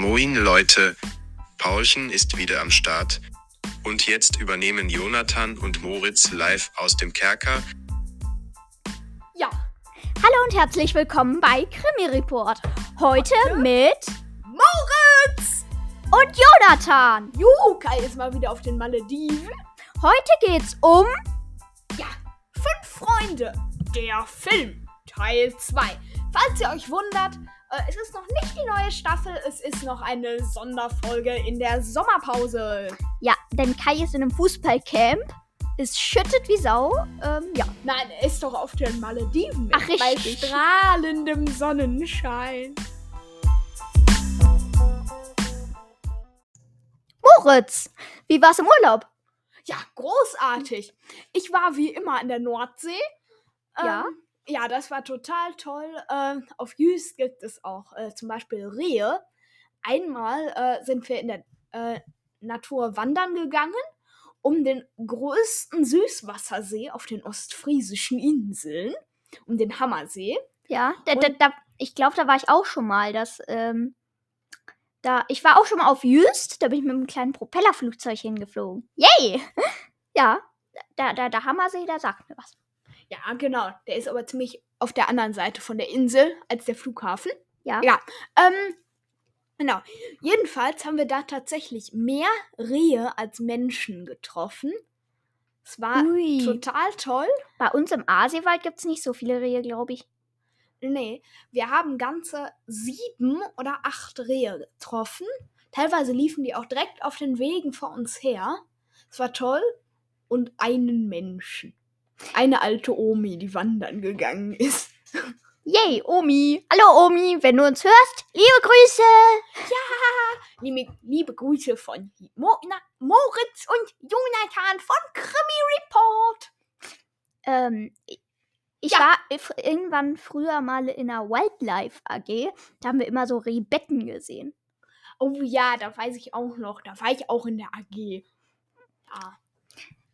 Moin Leute, Paulchen ist wieder am Start. Und jetzt übernehmen Jonathan und Moritz live aus dem Kerker. Ja, Hallo und herzlich willkommen bei Krimi Report. Heute mit Moritz! und Jonathan. Juhu, Kai ist mal wieder auf den Malediven. Heute geht's um Ja, fünf Freunde. Der Film, Teil 2. Falls ihr euch wundert, es ist noch nicht die neue Staffel, es ist noch eine Sonderfolge in der Sommerpause. ja, denn Kai ist in einem Fußballcamp. Es schüttet wie Sau. Ähm, ja. Nein, er ist doch auf den Malediven. Ach, Bei richtig. strahlendem Sonnenschein. Moritz, wie war's im Urlaub? Ja, großartig. Ich war wie immer in der Nordsee. Ähm, ja, das war total toll. Ähm, auf Jüst gibt es auch äh, zum Beispiel Rehe. Einmal äh, sind wir in der äh, Natur wandern gegangen, um den größten Süßwassersee auf den ostfriesischen Inseln, um den Hammersee. Ja, da, da, da, ich glaube, da war ich auch schon mal. Das, ähm, da, ich war auch schon mal auf Jüst. Da bin ich mit einem kleinen Propellerflugzeug hingeflogen. Yay! Ja, da, da, der Hammersee, da sagt mir was. Ja, genau. Der ist aber ziemlich auf der anderen Seite von der Insel als der Flughafen. Ja. Ja, ähm, genau. Jedenfalls haben wir da tatsächlich mehr Rehe als Menschen getroffen. Es war Ui. total toll. Bei uns im Aasiewald gibt es nicht so viele Rehe, glaube ich. Nee, wir haben ganze sieben oder acht Rehe getroffen. Teilweise liefen die auch direkt auf den Wegen vor uns her. Es war toll. Und einen Menschen. Eine alte Omi, die wandern gegangen ist. Yay, Omi. Hallo, Omi, wenn du uns hörst, liebe Grüße. Liebe, liebe Grüße von Mo na, Moritz und Jonathan von Krimi Report. Ähm, ich- Ja. war irgendwann früher mal in einer Wildlife AG. Da haben wir immer so Rehbetten gesehen. Oh ja, da weiß ich auch noch. Da war ich auch in der AG.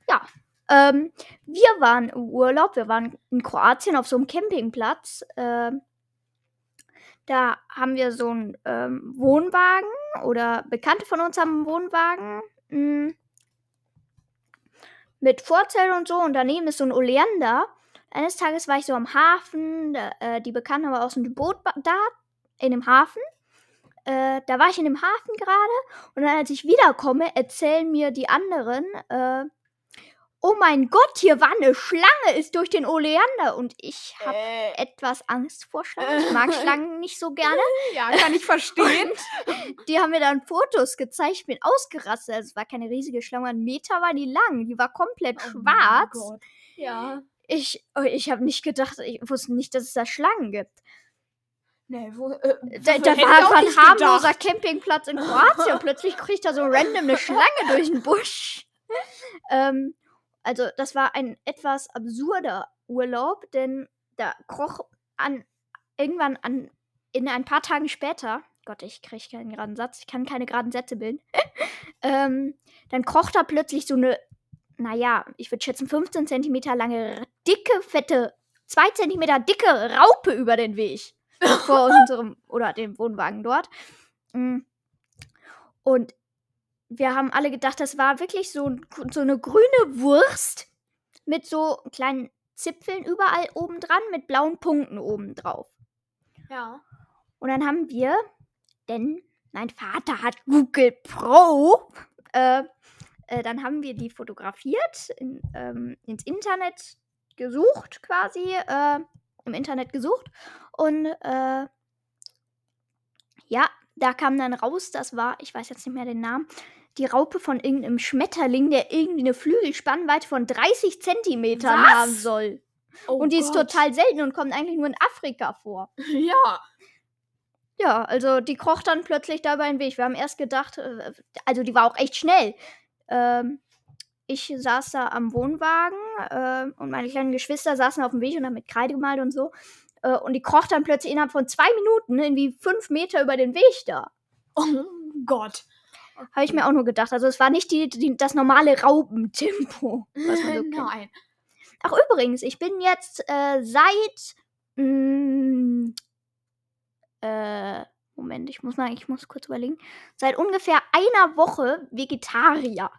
Ja. Ähm, wir waren im Urlaub, wir waren in Kroatien auf so einem Campingplatz. Ähm, da haben wir so einen ähm, Wohnwagen oder Bekannte von uns haben einen Wohnwagen mh, mit Vorzelt und so und daneben ist so ein Oleander. Eines Tages war ich so am Hafen, da, äh, die Bekannte war aus dem Boot da, in dem Hafen. Äh, da war ich in dem Hafen gerade und dann, als ich wiederkomme, erzählen mir die anderen, äh, oh mein Gott, hier war eine Schlange, ist durch den Oleander. Und ich habe Äh, etwas Angst vor Schlangen. Ich mag Schlangen nicht so gerne. ja, kann ich verstehen. Die haben mir dann Fotos gezeigt. Ich bin ausgerastet. Also es war keine riesige Schlange, ein Meter war die lang. Die war komplett Oh mein schwarz. Gott. Ja. Ich, oh, ich habe nicht gedacht, ich wusste nicht, dass es da Schlangen gibt. Nee, wo, äh, Da, da war ein harmloser gedacht. Campingplatz in Kroatien. und Plötzlich kriegt da so random eine Schlange durch den Busch. Ähm, also, das war ein etwas absurder Urlaub, denn da kroch an irgendwann an in ein paar Tagen später, Gott, ich kriege keinen geraden Satz, ich kann keine geraden Sätze bilden. ähm, dann kroch da plötzlich so eine, naja, ich würde schätzen 15 Zentimeter lange, dicke, fette, 2 Zentimeter dicke Raupe über den Weg vor unserem oder dem Wohnwagen dort. Mm. Und wir haben alle gedacht, das war wirklich so, so eine grüne Wurst mit so kleinen Zipfeln überall oben dran mit blauen Punkten oben drauf. Ja. Und dann haben wir, denn mein Vater hat Google Pro, äh, äh, dann haben wir die fotografiert, in, ähm, ins Internet gesucht quasi, äh, im Internet gesucht. Und äh, ja, da kam dann raus, das war, ich weiß jetzt nicht mehr den Namen, die Raupe von irgendeinem Schmetterling, der irgendwie eine Flügelspannweite von 30 Zentimetern Was? haben soll. Oh und die ist Gott. total selten und kommt eigentlich nur in Afrika vor. Ja. Ja, also die kroch dann plötzlich da über den Weg. Wir haben erst gedacht, äh, also die war auch echt schnell. Ähm, ich saß da am Wohnwagen äh, und meine kleinen Geschwister saßen auf dem Weg und haben mit Kreide gemalt und so. Äh, und die kroch dann plötzlich innerhalb von zwei Minuten irgendwie fünf Meter über den Weg da. Oh Gott. Habe ich mir auch nur gedacht. Also es war nicht die, die, das normale Raupentempo. Was man so kennt. Nein. Ach übrigens, ich bin jetzt äh, seit mh, äh, Moment, ich muss mal, ich muss kurz überlegen. Seit ungefähr einer Woche Vegetarier.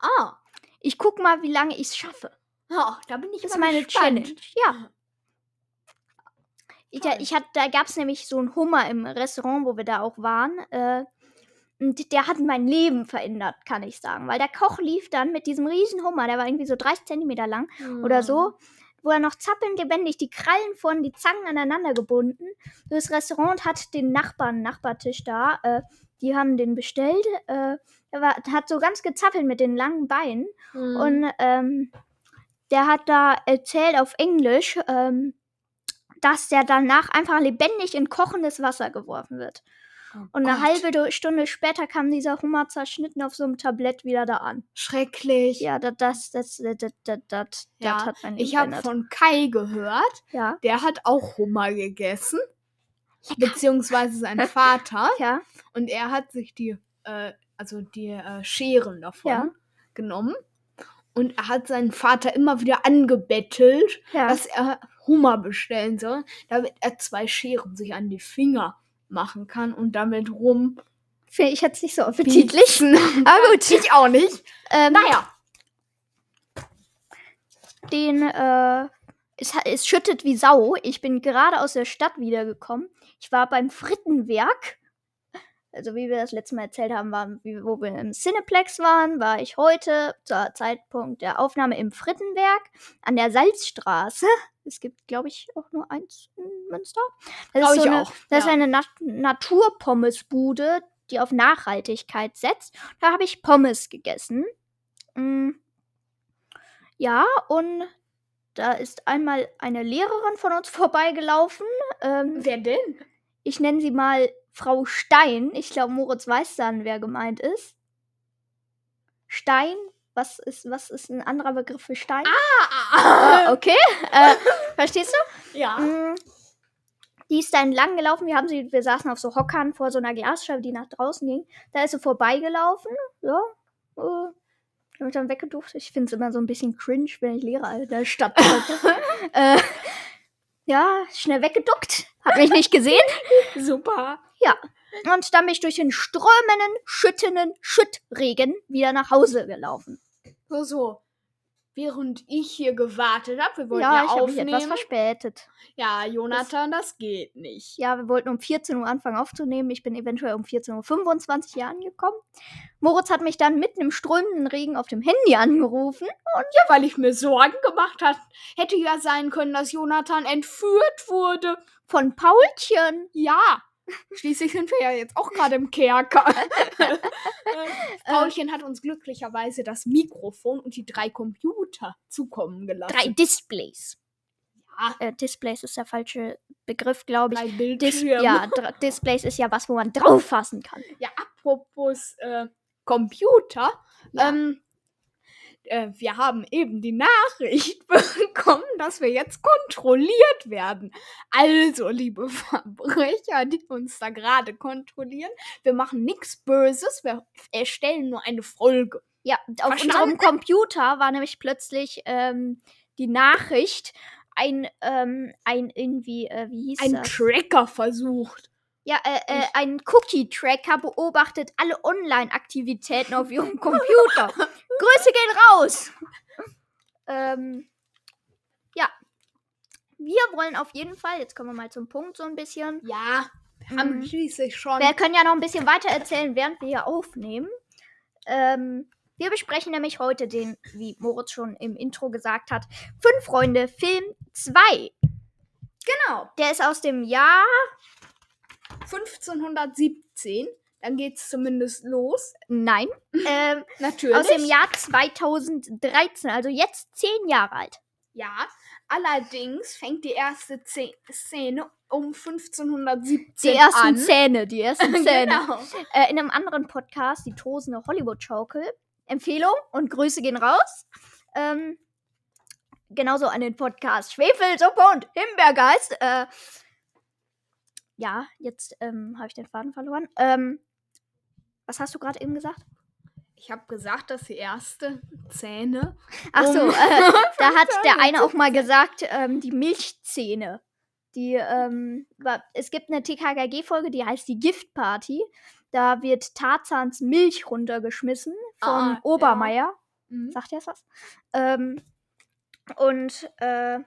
Ah, Ich guck mal, wie lange ich es schaffe. ja, da bin ich Das ist meine gespannt. Challenge. Ja. Ich, Toll. ich hatte, da gab es nämlich so einen Hummer im Restaurant, wo wir da auch waren. Äh, und der hat mein Leben verändert, kann ich sagen. Weil der Koch lief dann mit diesem riesen Hummer, der war irgendwie so 30 Zentimeter lang oder so, wo er noch zappelnd lebendig die Krallen von die Zangen aneinander gebunden durchs Restaurant und hat den Nachbarn, Nachbartisch da, äh, die haben den bestellt. Äh, er war, hat so ganz gezappelt mit den langen Beinen. Mhm. Und ähm, der hat da erzählt auf Englisch, ähm, dass der danach einfach lebendig in kochendes Wasser geworfen wird. Oh Und eine Gott. halbe Du- Stunde später kam dieser Hummer zerschnitten auf so einem Tablett wieder da an. Schrecklich. Ja, das, das, das, das, das, das, das, Ja, hat mein ich habe von Kai gehört, Ja, der hat auch Hummer gegessen. Beziehungsweise sein Vater. ja, Und er hat sich die, äh, also die äh, Scheren davon Ja. genommen. Und er hat seinen Vater immer wieder angebettelt, ja. dass er Hummer bestellen soll, damit er zwei Scheren sich an die Finger machen kann und damit rum. Finde ich jetzt nicht so appetitlich. Aber gut. Ich auch nicht. Ähm, Naja. den, äh, es, es schüttet wie Sau. Ich bin gerade aus der Stadt wiedergekommen. Ich war beim Frittenwerk. Also wie wir das letzte Mal erzählt haben, waren, wo wir im Cineplex waren, war ich heute zur Zeitpunkt der Aufnahme im Frittenwerk an der Salzstraße. Es gibt, glaube ich, auch nur eins in Münster. Das Glaub ist so eine, auch, Das ist ja. eine Nat Naturpommesbude, die auf Nachhaltigkeit setzt. Da habe ich Pommes gegessen. Mm. Ja, und da ist einmal eine Lehrerin von uns vorbeigelaufen. Ähm, Wer denn? ich nenne sie mal Frau Stein. Ich glaube, Moritz weiß dann, wer gemeint ist. Stein? Was ist, was ist ein anderer Begriff für Stein? Ah, okay. Äh, verstehst du? ja. Mm, Die ist da entlang gelaufen. Wir, haben sie, wir saßen auf so Hockern vor so einer Glasscheibe, die nach draußen ging. Da ist sie vorbeigelaufen. Ja. Äh, und dann weggeduft. Ich finde es immer so ein bisschen cringe, wenn ich Lehrer in der Stadt äh, ja, schnell weggeduckt. Hat mich nicht gesehen. Super. Und dann bin ich durch den strömenden, schüttenden Schüttregen wieder nach Hause gelaufen. So, so. Während ich hier gewartet habe, wir wollten ja, ja, ich habe mich aufnehmen. etwas verspätet. ja, Jonathan, das geht nicht. Ja, wir wollten um 14 Uhr anfangen aufzunehmen. Ich bin eventuell um 14.25 Uhr hier angekommen. Moritz hat mich dann mitten im strömenden Regen auf dem Handy angerufen. Ja, weil ich mir Sorgen gemacht hat. Hätte ja sein können, dass Jonathan entführt wurde. Von Paulchen. Ja. Schließlich sind wir ja jetzt auch gerade im Kerker. Äh, Paulchen hat uns glücklicherweise das Mikrofon und die drei Computer zukommen gelassen. Drei Displays. Ja, Äh, Displays ist der falsche Begriff, glaube ich. drei Dis Bildschirme. ja, dr- Displays ist ja was, wo man drauf fassen kann. Ja, apropos äh, Computer. Ja. Ähm, äh, wir haben eben die Nachricht bekommen, dass wir jetzt kontrolliert werden. Also, liebe Verbrecher, die uns da gerade kontrollieren, wir machen nichts Böses, wir erstellen nur eine Folge. Ja, auf Verstanden? unserem Computer war nämlich plötzlich ähm, die Nachricht, ein, ähm, ein irgendwie, äh, wie hieß Ein das? Tracker versucht. Ja, äh, äh, ein Cookie-Tracker beobachtet alle Online-Aktivitäten auf ihrem Computer. Grüße gehen raus! ähm, ja. Wir wollen auf jeden Fall, jetzt kommen wir mal zum Punkt so ein bisschen. Ja, wir haben Mhm. schließlich schon. Wir können ja noch ein bisschen weiter erzählen, während wir hier aufnehmen. Ähm, wir besprechen nämlich heute den, wie Moritz schon im Intro gesagt hat, Fünf Freunde Film 2. Genau, Der ist aus dem Jahr 1517. Dann geht's zumindest los. Nein, ähm, Natürlich. aus dem Jahr 2013, also jetzt zehn Jahre alt. Ja, allerdings fängt die erste Ze Szene um 1517 Die ersten an. Zähne, die ersten Zähne. genau. Äh, in einem anderen Podcast, die tosende Hollywood-Schaukel. Empfehlung und Grüße gehen raus. Ähm, genauso an den Podcast Schwefelsuppe und Himbeergeist. Äh, ja, jetzt ähm, habe ich den Faden verloren. Ähm, was hast du gerade eben gesagt? Ich habe gesagt, dass die erste Szene. Ach so, Um äh, da hat der Zähne eine auch mal gesagt, ähm, die Milchzähne. Die, ähm, es gibt eine TKKG-Folge, die heißt die Giftparty. Da wird Tarzans Milch runtergeschmissen von Ah, ja. Obermeier. Mhm. Sagt ihr das was? Ähm, und äh,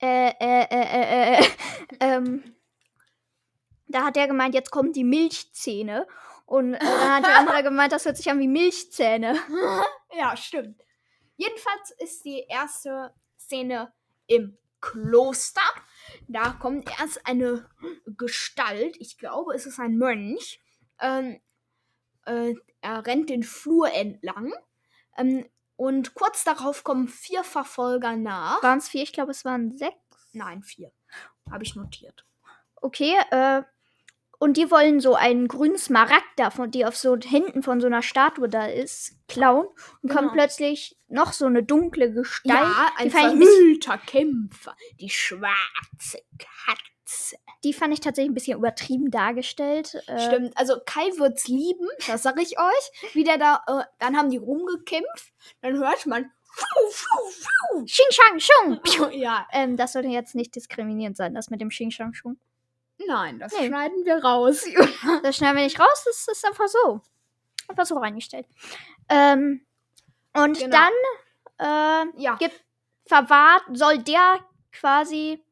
äh, äh, äh, äh, äh, ähm, da hat er gemeint, jetzt kommen die Milchzähne. Und äh, dann hat der andere gemeint, das hört sich an wie Milchzähne. Ja, stimmt. Jedenfalls ist die erste Szene im Kloster. Da kommt erst eine Gestalt, ich glaube, es ist ein Mönch. Ähm, äh, er rennt den Flur entlang. Ähm, und kurz darauf kommen vier Verfolger nach. Waren es vier? Ich glaube, es waren sechs. Nein, vier. Habe ich notiert. Okay, äh, und die wollen so einen grünen Smaragd davon, die auf so Händen von so einer Statue da ist, klauen. Und Genau. kommt plötzlich noch so eine dunkle Gestalt. Ja, ein verhüllter Kämpfer. Die schwarze Katze. die fand ich tatsächlich ein bisschen übertrieben dargestellt. Äh, Stimmt, also Kai wird's lieben, das sag ich euch. Wie der da, äh, dann haben die rumgekämpft, dann hört man. Xing Shang Shung. Ja, Ähm, das sollte jetzt nicht diskriminierend sein, das mit dem Xing Shang Shung. Nein, das Nee. schneiden wir raus. Das schneiden wir nicht raus, das ist einfach so. Einfach so reingestellt. Ähm, und Genau. dann äh, ja, gibt, verwahrt, soll der quasi.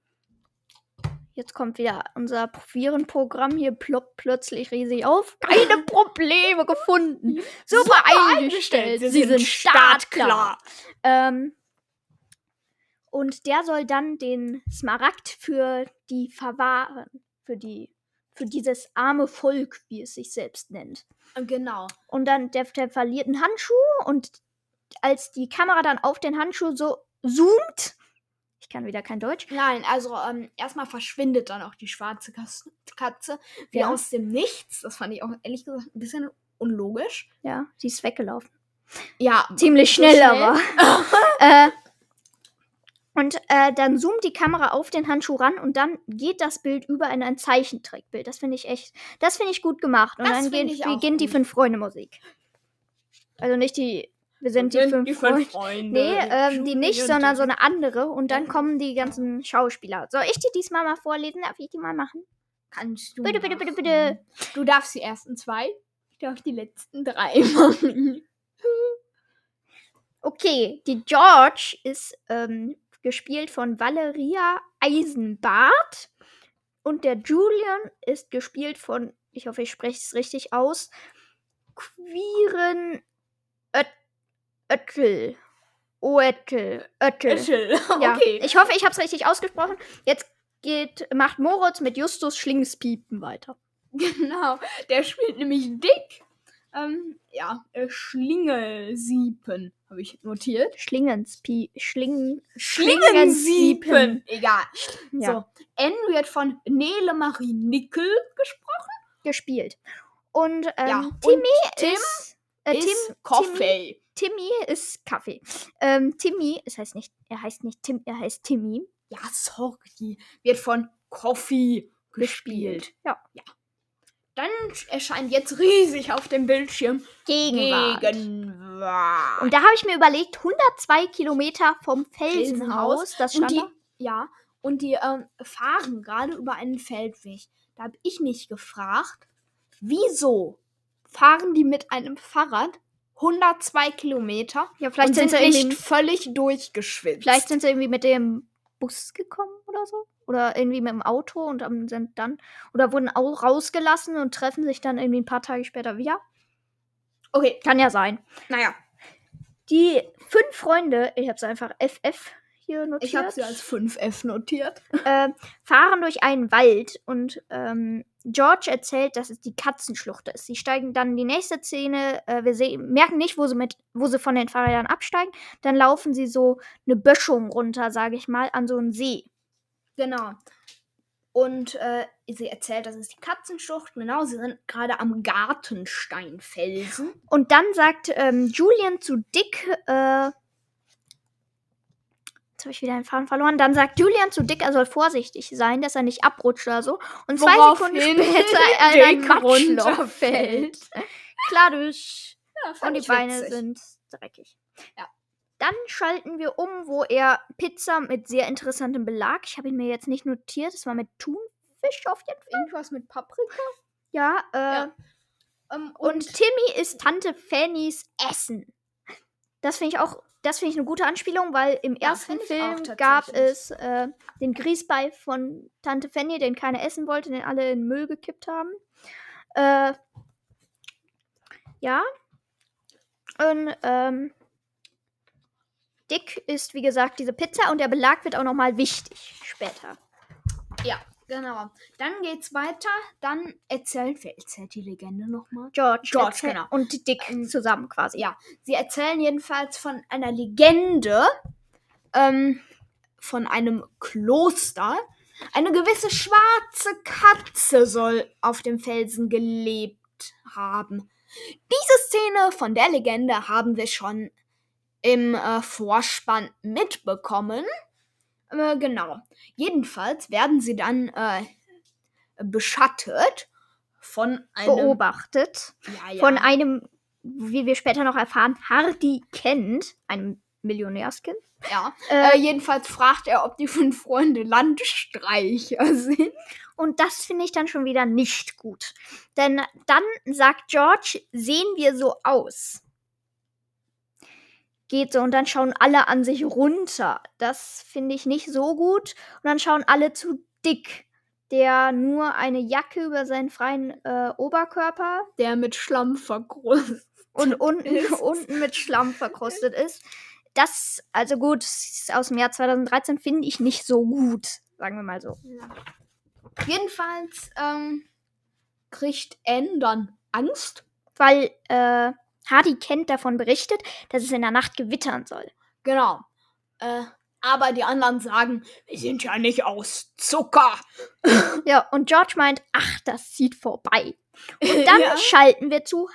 Jetzt kommt wieder unser Virenprogramm hier ploppt plötzlich riesig auf. Keine Probleme gefunden. Super, eingestellt. Sie sind startklar. Ähm, und der soll dann den Smaragd für die verwahren. Für die. Für dieses arme Volk, wie es sich selbst nennt. Genau. Und dann der, der verliert einen Handschuh und als die Kamera dann auf den Handschuh so zoomt, ich kann wieder kein Deutsch, Nein, also ähm, erstmal verschwindet dann auch die schwarze Katze wie Ja. aus dem Nichts. Das fand ich auch ehrlich gesagt ein bisschen unlogisch. ja, sie ist weggelaufen. Ja, Ziemlich so schnell, schnell. aber. äh, und äh, dann zoomt die Kamera auf den Handschuh ran und dann geht das Bild über in ein Zeichentrickbild. Das finde ich echt, das finde ich gut gemacht. Und Das dann auch beginnt die gut. Fünf-Freunde-Musik. Also nicht die, wir sind, die, fünf, Freunde. Freunde. Nee, ähm, die nicht, sondern so eine andere. Und dann kommen die ganzen Schauspieler. Soll ich die diesmal mal vorlesen? Darf ich die mal machen? Kannst du. Bitte, bitte, bitte, bitte. Du darfst die ersten zwei. Ich darf die letzten drei machen. Okay, die George ist ähm, gespielt von Valeria Eisenbart. Und der Julian ist gespielt von, ich hoffe, ich spreche es richtig aus, Quiren Öt Öttl. Oettel. Öttl. Schön. Ja, Okay. ich hoffe, ich habe es richtig ausgesprochen. Jetzt geht, macht Moritz mit Justus Schlingspiepen weiter. Genau. Der spielt nämlich Dick. Ähm, ja, äh, Schlingelsiepen habe ich notiert. Schlingenspie Schlingen Schlingensiepen. Egal. ja, So. N wird von Nele Marie Nickel gesprochen. gespielt. Und ähm, Ja, Timmy und Tim ist, äh, ist Tim, Timmy, Coffee. Timmy ist Kaffee. Ähm, Timmy, es heißt nicht, er heißt nicht Tim, er heißt Timmy. Ja, sorry. Wird von Coffee gespielt. Ja. Dann erscheint jetzt riesig auf dem Bildschirm Gegenwart. Gegenwart. Und da habe ich mir überlegt, 102 Kilometer vom Felsenhaus, das Und stand die, da. ja, und die ähm, fahren gerade über einen Feldweg. Da habe ich mich gefragt, wieso fahren die mit einem Fahrrad 102 Kilometer Ja, vielleicht und sind, sind sie nicht völlig durchgeschwitzt? vielleicht sind sie irgendwie mit dem Bus gekommen oder so. Oder irgendwie mit dem Auto und sind dann, oder wurden auch rausgelassen und treffen sich dann irgendwie ein paar Tage später wieder. Okay, Kann ja sein. naja, Die fünf Freunde, ich habe es einfach FF hier notiert. ich habe sie als 5F notiert. äh, fahren durch einen Wald und ähm, George erzählt, dass es die Katzenschlucht ist. Sie steigen dann in die nächste Szene, äh, wir sehen, merken nicht, wo sie, mit, wo sie von den Fahrrädern absteigen. Dann laufen sie so eine Böschung runter, sage ich mal, an so einen See. Genau. Und äh, sie erzählt, das ist die Katzenschlucht. Genau, sie sind gerade am Gartensteinfelsen. Und dann sagt ähm, Julian zu Dick, äh, jetzt habe ich wieder den Faden verloren. Dann sagt Julian zu Dick, er soll vorsichtig sein, dass er nicht abrutscht oder so. Und zwei Sekunden später er in ein Matschloch fällt. Klar, durch. Ja, Und die Beine witzig. sind dreckig. Ja. Dann schalten wir um, wo er Pizza mit sehr interessantem Belag. Ich habe ihn mir jetzt nicht notiert. Es war mit Thunfisch auf jeden Fall. Irgendwas mit Paprika. Ja, äh, Ja. Ähm, Und, Timmy ist Tante Fannys Essen. Das finde ich auch, das finde ich eine gute Anspielung, weil im Ja, ersten Film gab es äh, den Grießball von Tante Fanny, den keiner essen wollte, den alle in den Müll gekippt haben. Äh, ja. Und ähm, Dick ist, wie gesagt, diese Pizza und der Belag wird auch nochmal wichtig später. ja, genau. Dann geht's weiter. Dann erzählt, wer erzählt die Legende nochmal? George, George, genau. und Dick Ähm, zusammen quasi. Ja, sie erzählen jedenfalls von einer Legende, ähm, von einem Kloster. Eine gewisse schwarze Katze soll auf dem Felsen gelebt haben. Diese Szene von der Legende haben wir schon im äh, Vorspann mitbekommen. Äh, genau. Jedenfalls werden sie dann äh, beschattet von einem beobachtet. Ja, ja. von einem, wie wir später noch erfahren, Hardy kennt, einem Millionärskind. Ja, Äh, äh, jedenfalls fragt er, ob die fünf Freunde Landstreicher sind. und das finde ich dann schon wieder nicht gut. Denn dann sagt George, sehen wir so aus. Geht so und dann schauen alle an sich runter. Das finde ich nicht so gut. Und dann schauen alle zu Dick, der nur eine Jacke über seinen freien äh, Oberkörper Der mit Schlamm verkrustet. und unten, unten mit Schlamm verkrustet ist. Das, also gut, aus dem Jahr 2013 finde ich nicht so gut, sagen wir mal so. Jedenfalls ähm, kriegt Anne dann Angst. Weil äh, Hardy Kent davon berichtet, dass es in der Nacht gewittern soll. Genau. Äh, aber die anderen sagen, wir sind ja nicht aus Zucker. Ja, und George meint, ach, das zieht vorbei. Und dann Ja. schalten wir zu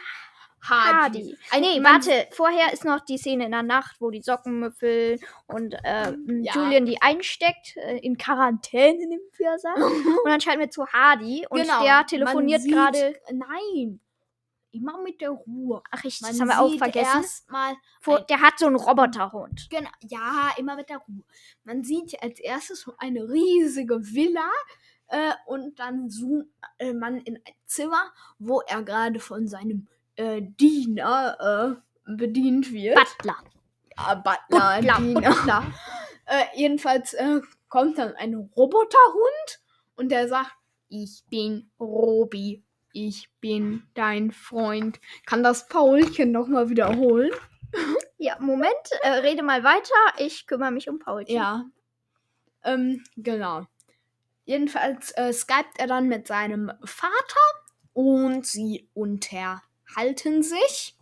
Hardy. Hardy. Nee, warte, vorher ist noch die Szene in der Nacht, wo die Socken müffeln und äh, Ja. Julian die einsteckt, äh, in Quarantäne, nimmt wir sagt. und dann schalten wir zu Hardy und Genau, der telefoniert gerade. Nein. Immer mit der Ruhe. Ach, Man das haben wir auch vergessen. Erstmal der hat so einen Roboterhund. Genau, ja, immer mit der Ruhe. Man sieht als erstes so eine riesige Villa äh, und dann zoomt äh, man in ein Zimmer, wo er gerade von seinem äh, Diener äh, bedient wird. Butler. ja, Butler, Butler, Diener. Butler. Äh, jedenfalls äh, kommt dann ein Roboterhund und der sagt, ich bin Robi, ich bin dein Freund. Kann das Paulchen nochmal wiederholen? Ja, Moment, äh, rede mal weiter. Ich kümmere mich um Paulchen. Ja. Ähm, genau. Jedenfalls äh, skypt er dann mit seinem Vater und sie unterhalten sich.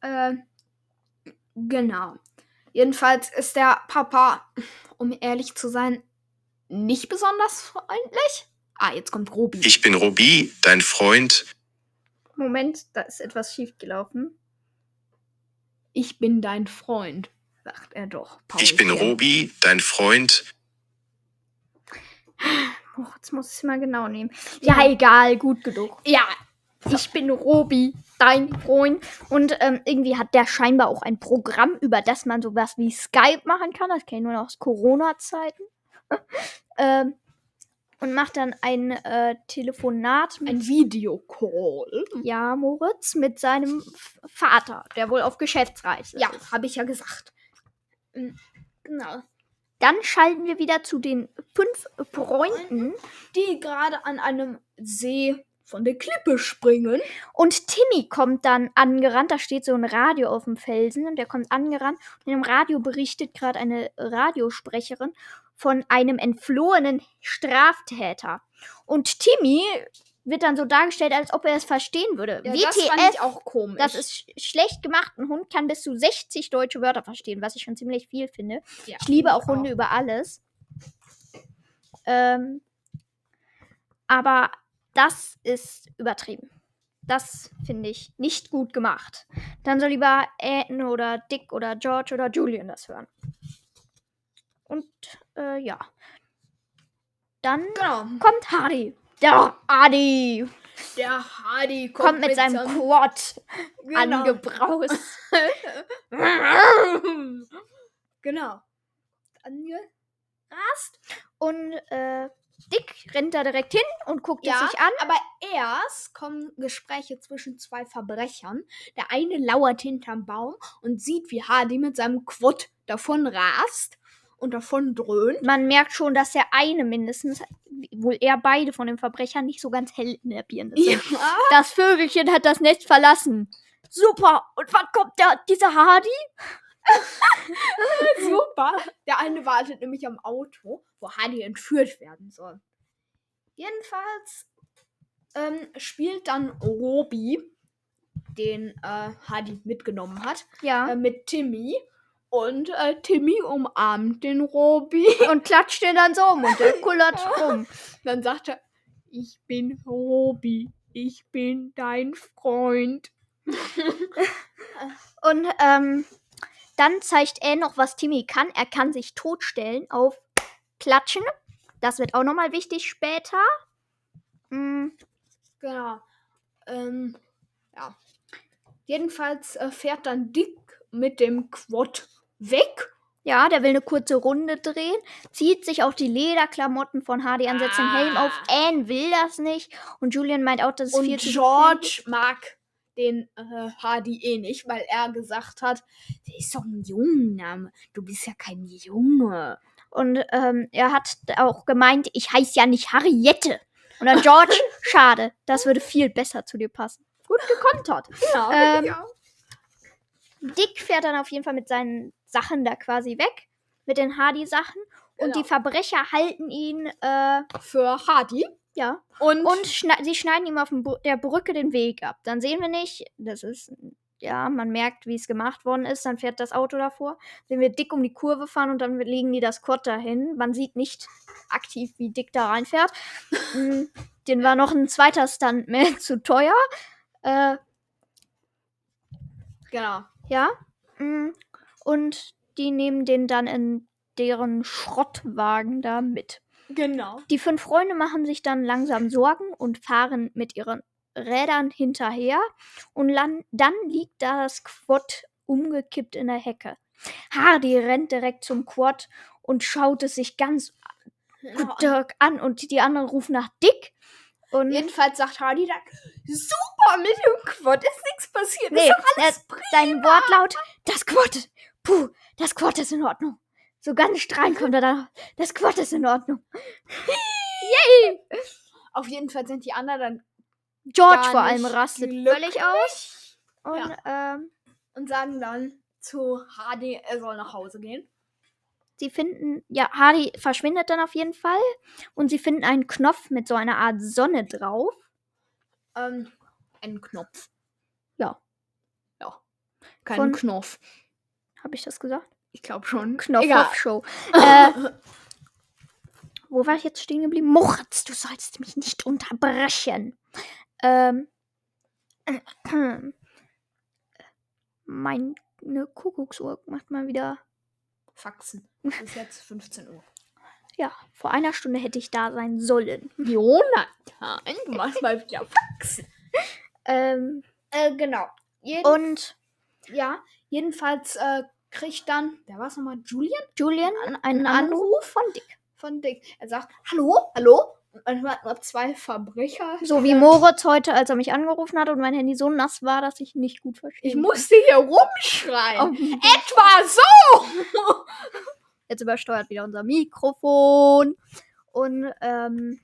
Äh, genau. Jedenfalls ist der Papa, um ehrlich zu sein, nicht besonders freundlich. Ah, jetzt kommt Robi. Ich bin Robi, dein Freund. Moment, da ist etwas schief gelaufen. Ich bin dein Freund, sagt er doch. Ich bin. Robi, dein Freund. Oh, jetzt muss ich es mal genau nehmen. Ja, egal, gut genug. Ja, Ich bin Robi, dein Freund. Und ähm, irgendwie hat der scheinbar auch ein Programm, über das man sowas wie Skype machen kann. Das kenne ich nur noch aus Corona-Zeiten. ähm, und macht dann ein äh, Telefonat mit, ein Videocall. ja, Moritz, mit seinem Vater, der wohl auf Geschäftsreise Ja, ist. habe ich ja gesagt. Ähm, Genau. Dann schalten wir wieder zu den fünf Freunden. die gerade an einem See von der Klippe springen. Und Timmy kommt dann angerannt. Da steht so ein Radio auf dem Felsen und der kommt angerannt. Und im Radio berichtet gerade eine Radiosprecherin von einem entflohenen Straftäter. Und Timmy wird dann so dargestellt, als ob er es verstehen würde. das fand ich WTF, auch komisch. das ist sch schlecht gemacht. Ein Hund kann bis zu 60 deutsche Wörter verstehen, was ich schon ziemlich viel finde. Ja, Ich liebe auch Hunde über alles. Ähm, aber das ist übertrieben. Das finde ich nicht gut gemacht. Dann soll lieber Anne oder Dick oder George oder Julian das hören. Und äh, ja. Dann Genau. kommt Hardy. Der Hardy. Der Hardy Kommt mit seinem Quad genau. angebraust. genau. Angerast. Und äh, Dick rennt da direkt hin und guckt es Ja, sich an. aber erst kommen Gespräche zwischen zwei Verbrechern. Der eine lauert hinterm Baum und sieht, wie Hardy mit seinem Quad davon rast und davon dröhnt. Man merkt schon, dass der eine mindestens, wohl eher beide von den Verbrechern, nicht so ganz hell in der Birne sind. Das Vögelchen hat das Nest verlassen. Super. Und wann kommt der, dieser Hardy? super. Der eine wartet nämlich am Auto, wo Hardy entführt werden soll. Jedenfalls ähm, spielt dann Robi, den äh, Hardy mitgenommen hat, Ja. äh, mit Timmy. Und äh, Timmy umarmt den Robi. und klatscht den dann so um und der kullert rum. Dann sagt er, ich bin Robi, ich bin dein Freund. Und ähm, dann zeigt er noch, was Timmy kann. Er kann sich totstellen auf Klatschen. Das wird auch nochmal wichtig später. Mm, Genau. Ähm, ja. Jedenfalls äh, fährt dann Dick mit dem Quad weg. Ja, der will eine kurze Runde drehen, zieht sich auch die Lederklamotten von Hardy an, setzt den Helm auf. Ah. Anne will das nicht. Und Julian meint auch, das ist viel Und zu George mag den äh, Hardy eh nicht, weil er gesagt hat, der ist doch ein Jungenname. Du bist ja kein Junge. Und ähm, er hat auch gemeint, ich heiße ja nicht Harriette. Und dann George, schade, das würde viel besser zu dir passen. Gut gekontert. Ja, Ähm, ja. Dick fährt dann auf jeden Fall mit seinen Sachen da quasi weg. Mit den Hardy-Sachen. Und Genau. die Verbrecher halten ihn, äh, Für Hardy. ja. Und, Und schna sie schneiden ihm auf der Brücke den Weg ab. Dann sehen wir nicht, das ist, ja, man merkt, wie es gemacht worden ist. Dann fährt das Auto davor. Sehen wir Dick um die Kurve fahren und dann legen die das Quad dahin. Man sieht nicht aktiv, wie Dick da reinfährt. Mm, Den war noch ein zweiter Stuntman zu teuer. Äh, genau. Ja. Und die nehmen den dann in deren Schrottwagen da mit. Genau. Die fünf Freunde machen sich dann langsam Sorgen und fahren mit ihren Rädern hinterher. Und dann liegt da das Quad umgekippt in der Hecke. Hardy rennt direkt zum Quad und schaut es sich ganz gut an. Und die anderen rufen nach Dick. Und Jedenfalls sagt Hardy dann, super, mit dem Quad ist nichts passiert. Nee, ist doch alles er- sein Wortlaut, das Quad, puh, das Quad ist in Ordnung. So ganz strahlend kommt er dann, das Quad ist in Ordnung. Yay! Auf jeden Fall sind die anderen dann George vor allem rastet völlig aus. Und ähm, und sagen dann zu Hardy, er soll nach Hause gehen. sie finden, ja, Hardy verschwindet dann auf jeden Fall. Und sie finden einen Knopf mit so einer Art Sonne drauf. Ähm, einen Knopf. Ja. Ja. Kein Knopf. Habe ich das gesagt? Ich glaube schon. Knopf Egal. auf Show. Äh, wo war ich jetzt stehen geblieben? Moritz, du sollst mich nicht unterbrechen. Ähm. Meine Kuckucksuhr macht mal wieder. Faxen. Es ist jetzt 15 Uhr. Ja, vor einer Stunde hätte ich da sein sollen. Jonathan, du machst mal wieder Faxen. Ähm, Äh, genau. Jeden, und ja, jedenfalls äh, kriegt dann, wer war es nochmal? Julian? Julian An- einen einen Anruf von Dick. Von Dick. Er sagt, hallo, hallo? Und nur zwei Verbrecher. So wie Moritz heute, als er mich angerufen hat und mein Handy so nass war, dass ich nicht gut verstehe. Ich musste hier rumschreien. Oh, Etwa so! Jetzt übersteuert wieder unser Mikrofon. Und ähm,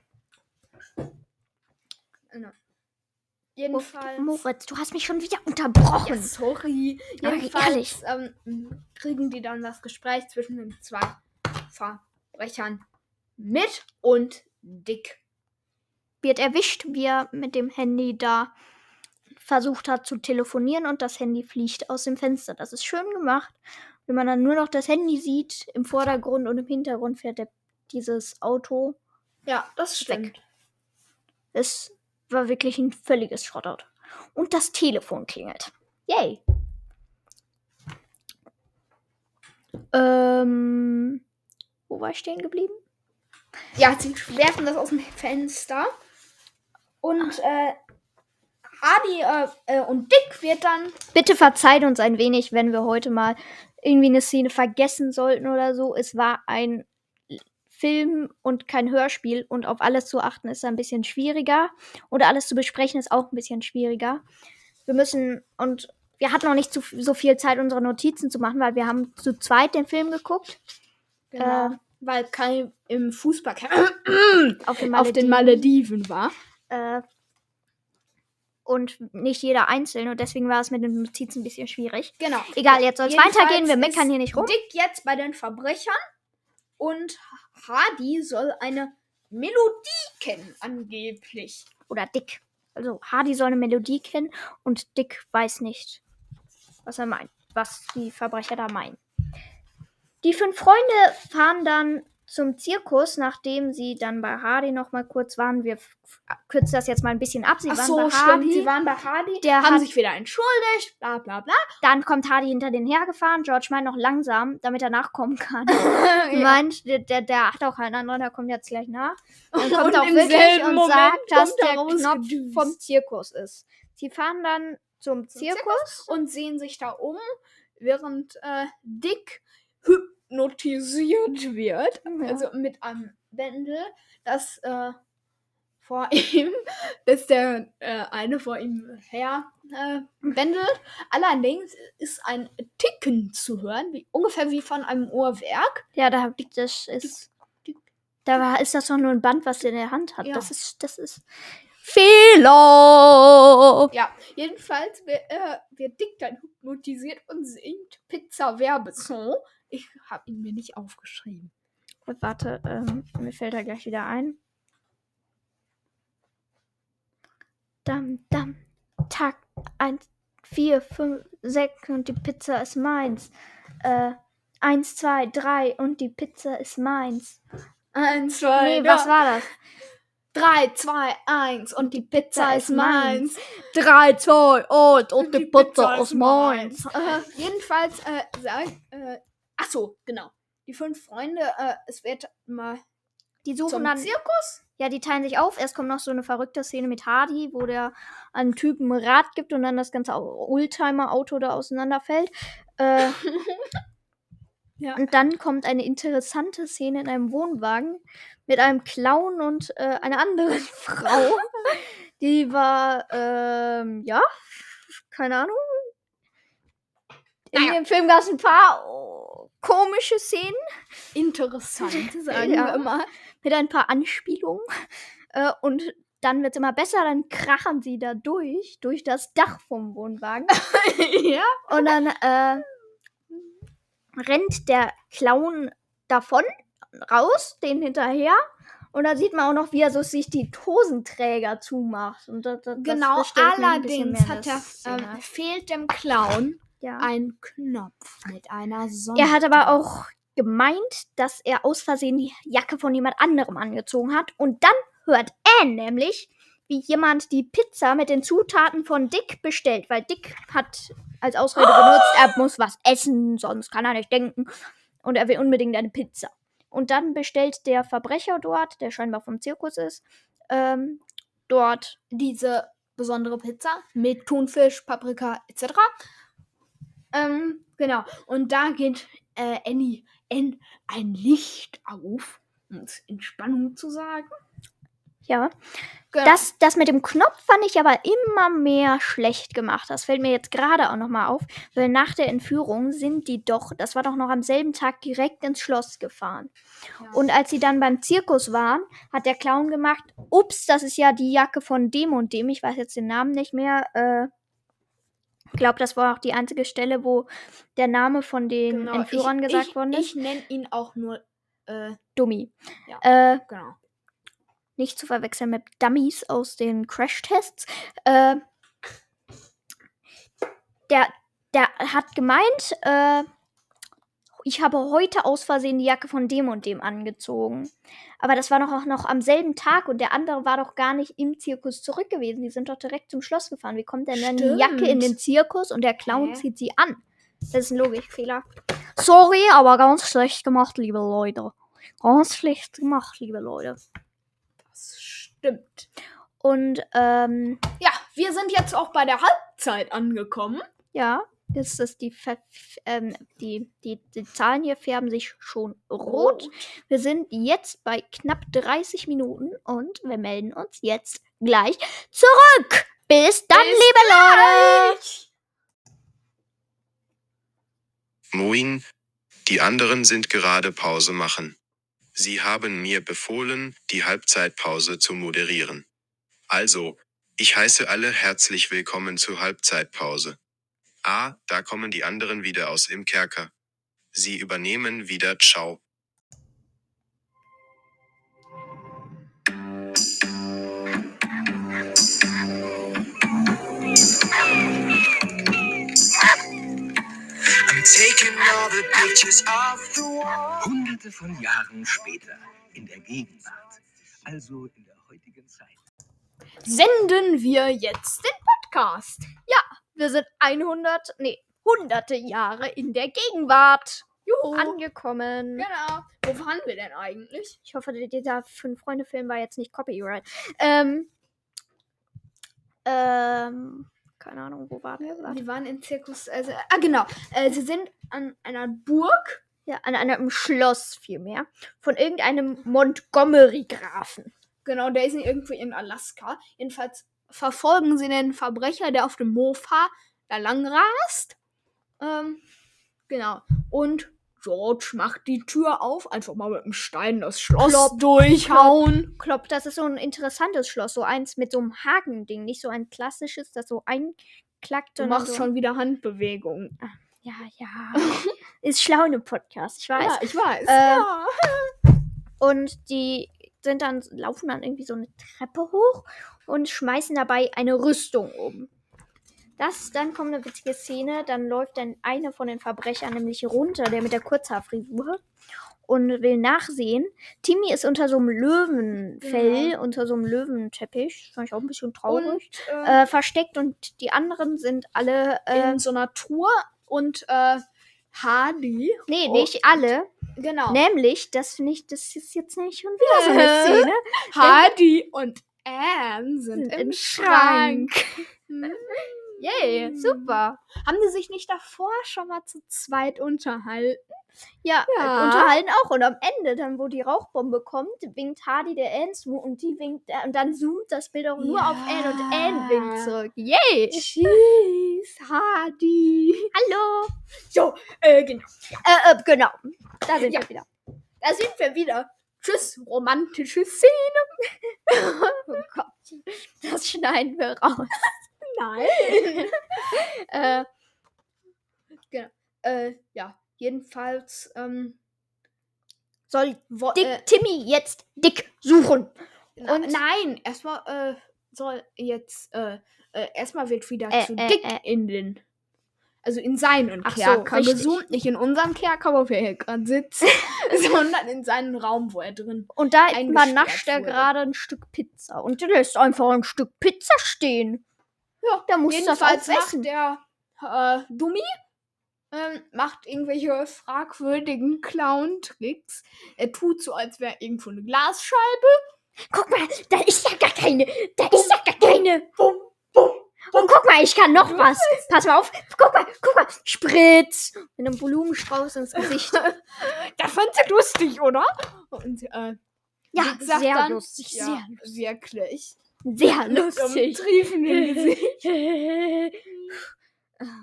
Jedenfalls. Moritz, du hast mich schon wieder unterbrochen. Ja, sorry. Jedenfalls ähm, kriegen die dann das Gespräch zwischen den zwei Verbrechern mit und Dick. Wird erwischt, wie er mit dem Handy da versucht hat zu telefonieren und das Handy fliegt aus dem Fenster. Das ist schön gemacht. Wenn man dann nur noch das Handy sieht, im Vordergrund und im Hintergrund fährt der, dieses Auto. Ja, das stimmt. Es war wirklich ein völliges Schrottout. Und das Telefon klingelt. Yay. Ähm, wo war ich stehen geblieben? Ja, sie werfen das aus dem Fenster. Und äh, Hardy äh, äh, und Dick wird dann. Bitte verzeiht uns ein wenig, wenn wir heute mal irgendwie eine Szene vergessen sollten oder so. Es war ein Film und kein Hörspiel und auf alles zu achten ist ein bisschen schwieriger. Oder alles zu besprechen ist auch ein bisschen schwieriger. Wir müssen und wir hatten noch nicht zu, so viel Zeit, unsere Notizen zu machen, weil wir haben zu zweit den Film geguckt. Genau. Äh, weil Kai im Fußball Auf den auf den Malediven war. äh, und nicht jeder einzeln und deswegen war es mit den Notizen ein bisschen schwierig. Genau. Egal, jetzt soll es weitergehen, wir meckern hier nicht rum. Dick jetzt bei den Verbrechern und Hardy soll eine Melodie kennen, angeblich. Oder Dick. Also Hardy soll eine Melodie kennen und Dick weiß nicht, was er meint, was die Verbrecher da meinen. Die fünf Freunde fahren dann zum Zirkus, nachdem sie dann bei Hardy noch mal kurz waren. Wir kürzen das jetzt mal ein bisschen ab. Sie Ach waren so, bei stimmt. Hardy. Sie waren bei Hardy, Der haben hat- sich wieder entschuldigt, bla bla bla. Dann kommt Hardy hinter den hergefahren. George meint noch langsam, damit er nachkommen kann. ja. Meint, der, der, der hat auch einen anderen, der kommt jetzt gleich nach. Dann kommt Und auch im wirklich selben und Moment sagt, dass er der Knopf rausgedüst. vom Zirkus ist. Sie fahren dann zum, Zum Zirkus. und sehen sich da um, während äh, Dick hypnotisiert wird. Also mit einem Bändel, das äh, vor ihm, dass der äh, eine vor ihm her äh, bändelt. Allerdings ist ein Ticken zu hören, wie, ungefähr wie von einem Uhrwerk. Ja, da liegt das ist. Da war, ist das doch nur ein Band, was er in der Hand hat. Ja. Das ist, das ist Fehler. Ja, jedenfalls wird, äh, wird Dick dann hypnotisiert und singt Pizza Werbesong. Ich habe ihn mir nicht aufgeschrieben. Warte, ähm, mir fällt er gleich wieder ein. Dam, dam, Tag 1, 4, 5, 6 und die Pizza ist meins. Äh, 1, 2, 3 und die Pizza ist meins. Eins, zwei, Nee, was war das? 3, 2, 1 und die Pizza ist meins. 3, 2, und, Und die Pizza ist meins. Äh, jedenfalls, äh, sagt, äh, ach so, genau. Die fünf Freunde, äh, es wird mal Die suchen zum dann Zirkus. Ja, die teilen sich auf. Erst kommt noch so eine verrückte Szene mit Hardy, wo der einem Typen Rad gibt und dann das ganze Au- Oldtimer-Auto da auseinanderfällt. Äh, Ja. Und dann kommt eine interessante Szene in einem Wohnwagen mit einem Clown und äh, einer anderen Frau. Die war, ähm, ja, keine Ahnung. In Naja. dem Film gab es ein paar komische Szenen Interessant, sagen Ja. wir mal. mit ein paar Anspielungen. Äh, und dann wird es immer besser, dann krachen sie da durch, durch das Dach vom Wohnwagen. ja. Und dann äh, rennt der Clown davon, raus, den hinterher. Und dann sieht man auch noch, wie er so sich die Hosenträger zumacht. Und das, das, Genau, allerdings hat er, ähm, fehlt dem Clown ja. ein Knopf mit einer Sonne. Er hat aber auch gemeint, dass er aus Versehen die Jacke von jemand anderem angezogen hat. Und dann hört Anne nämlich, wie jemand die Pizza mit den Zutaten von Dick bestellt. Weil Dick hat als Ausrede benutzt, er muss was essen, sonst kann er nicht denken. Und er will unbedingt eine Pizza. Und dann bestellt der Verbrecher dort, der scheinbar vom Zirkus ist, ähm, dort diese besondere Pizza mit Thunfisch, Paprika etc. Ähm, genau. Und da geht äh, Annie N ein Licht auf, um es in Spannung zu sagen. ja, Genau. Das, das mit dem Knopf fand ich aber immer mehr schlecht gemacht. Das fällt mir jetzt gerade auch nochmal auf, weil nach der Entführung sind die doch, das war doch noch am selben Tag direkt ins Schloss gefahren. Ja. Und als sie dann beim Zirkus waren, hat der Clown gemacht, ups, das ist ja die Jacke von dem und dem, ich weiß jetzt den Namen nicht mehr. Äh, glaube, das war auch die einzige Stelle, wo der Name von den Genau, Entführern ich, gesagt ich, worden ist. Ich nenne ihn auch nur, äh, Dummy. Ja. Äh, genau. nicht zu verwechseln mit Dummies aus den Crash-Tests. Äh, der, der hat gemeint, äh, ich habe heute aus Versehen die Jacke von dem und dem angezogen. Aber das war doch auch noch am selben Tag und der andere war doch gar nicht im Zirkus zurück gewesen. Die sind doch direkt zum Schloss gefahren. Wie kommt denn dann die Jacke in den Zirkus und der Clown Hä? zieht sie an? Das ist ein Logikfehler. Sorry, aber ganz schlecht gemacht, liebe Leute. Ganz schlecht gemacht, liebe Leute. Das stimmt. Und ähm, Ja, wir sind jetzt auch bei der Halbzeit angekommen. Ja, das ist die, Ver ähm, die, die, die Zahlen hier färben sich schon rot. Wir sind jetzt bei knapp 30 Minuten und wir melden uns jetzt gleich zurück. Bis dann, Bis liebe Leute. Moin, die anderen sind gerade Pause machen. Sie haben mir befohlen, die Halbzeitpause zu moderieren. Also, ich heiße alle herzlich willkommen zur Halbzeitpause. Ah, da kommen die anderen wieder aus im Kerker. Sie übernehmen wieder Ciao. I'm taking all the pictures off the wall. Hunderte von Jahren später, in der Gegenwart, also in der heutigen Zeit. Senden wir jetzt den Podcast. Wir sind 100, nee, hunderte Jahre in der Gegenwart Juhu. angekommen. Genau. Wo waren wir denn eigentlich? Ich hoffe, dieser Fünf-Freunde-Film war jetzt nicht Copyright. Ähm, ähm, keine Ahnung, wo waren wir? Wir waren in Zirkus. Also, ah, genau. Äh, sie sind an einer Burg. Ja, an einem Schloss vielmehr. Von irgendeinem Montgomery-Grafen. Genau, der ist irgendwie in Alaska. Jedenfalls verfolgen sie den Verbrecher, der auf dem Mofa da lang rast. Ähm, genau. Und George macht die Tür auf, einfach mal mit dem Stein das Schloss Klopp, durchhauen. Klopp, das ist so ein interessantes Schloss. So eins mit so einem Haken-Ding. Nicht so ein klassisches, das so einklackt. Du machst so schon wieder Handbewegungen. Ja, ja. ist schlau in einem Podcast, ich weiß. Ja, ich weiß. Äh, ja. Und die sind dann, laufen dann irgendwie so eine Treppe hoch und schmeißen dabei eine Rüstung um. Das, dann kommt eine witzige Szene, dann läuft dann einer von den Verbrechern nämlich runter, der mit der Kurzhaarfrisur und will nachsehen. Timmy ist unter so einem Löwenfell, Genau. unter so einem Löwenteppich, fand ich auch ein bisschen traurig, Und äh, äh, versteckt und die anderen sind alle, äh, in so einer Tour und äh, Hardy. nee, nicht alle, Genau. nämlich, das finde ich, das ist jetzt nicht schon wieder so eine. Szene, Hardy und Anne sind, Sind im, im Schrank. Hm. Yay, super. Haben die sich nicht davor schon mal zu zweit unterhalten? Ja, Ja. unterhalten auch. Und am Ende, dann, wo die Rauchbombe kommt, winkt Hardy der Anne zu und die winkt, äh, und dann zoomt das Bild auch nur auf Anne und Anne winkt Ja. zurück. Yay! Tschüss, Hardy. Hallo! So, äh, genau. Äh, äh, genau. Da sind Ja. wir wieder. Da sind wir wieder. Tschüss, romantische Szene. Oh Gott. Das schneiden wir raus. Nein. Äh, äh, ja, jedenfalls, ähm, soll wo, Dick äh, Timmy jetzt Dick suchen? na, und- nein, erstmal, äh, soll jetzt, äh, äh, erstmal wird wieder Äh, zu äh, dick äh. in den, also in seinen Ach so, Kerker richtig. gezoomt, nicht in unserem Kerker, wo wir hier gerade sitzen, sondern in seinen Raum, wo er drin. Und da übernascht er gerade ein Stück Pizza. Und der lässt einfach ein Stück Pizza stehen. Ja, Da muss das auch macht der äh, Dummi ähm, macht irgendwelche fragwürdigen Clown-Tricks. Er tut so, als wäre irgendwo eine Glasscheibe. Guck mal, da ist ja gar keine. Da ist ja gar keine. Bum, bum. Und guck mal, ich kann noch was. Pass mal auf. Guck mal, guck mal. Spritz. Mit einem Blumenstrauß ins Gesicht. Das fand sie lustig, oder? Und äh, Ja, gesagt, sehr dann, lustig. Ja, Sehr lustig. wirklich. Sehr lustig. triefenden Gesicht.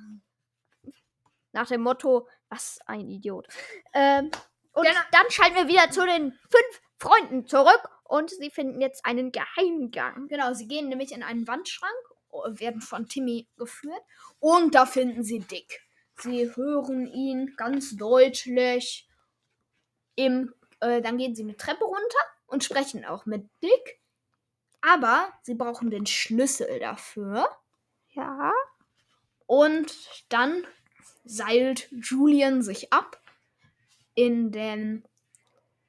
Nach dem Motto, was ein Idiot. Ähm, und Genau. dann schalten wir wieder zu den fünf Freunden zurück und sie finden jetzt einen Geheimgang. Genau, sie gehen nämlich in einen Wandschrank, oh, werden von Timmy geführt und da finden sie Dick. Sie hören ihn ganz deutlich. Im, äh, dann gehen sie eine Treppe runter und sprechen auch mit Dick. Aber sie brauchen den Schlüssel dafür. Ja. Und dann seilt Julian sich ab in den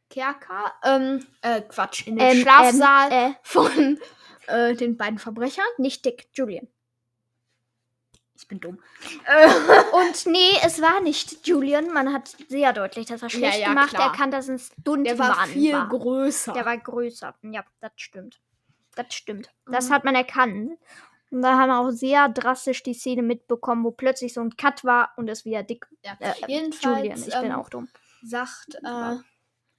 Kerker, ähm, äh, Quatsch, in den Ähm, Schlafsaal Ähm, äh, von äh, den beiden Verbrechern. nicht Dick, Julian. Ich bin dumm. Und nee, es war nicht Julian. Man hat sehr deutlich, dass er schlecht ja, gemacht. klar. Er kann das ein Stuntmann. Der war viel war. größer. Der war größer. Ja, das stimmt. Das stimmt. Das Mhm. hat man erkannt. Und da haben wir auch sehr drastisch die Szene mitbekommen, wo plötzlich so ein Cut war und es wieder dick. Ja. Äh, Jedenfalls Julian, ich bin ähm, auch dumm. sagt äh,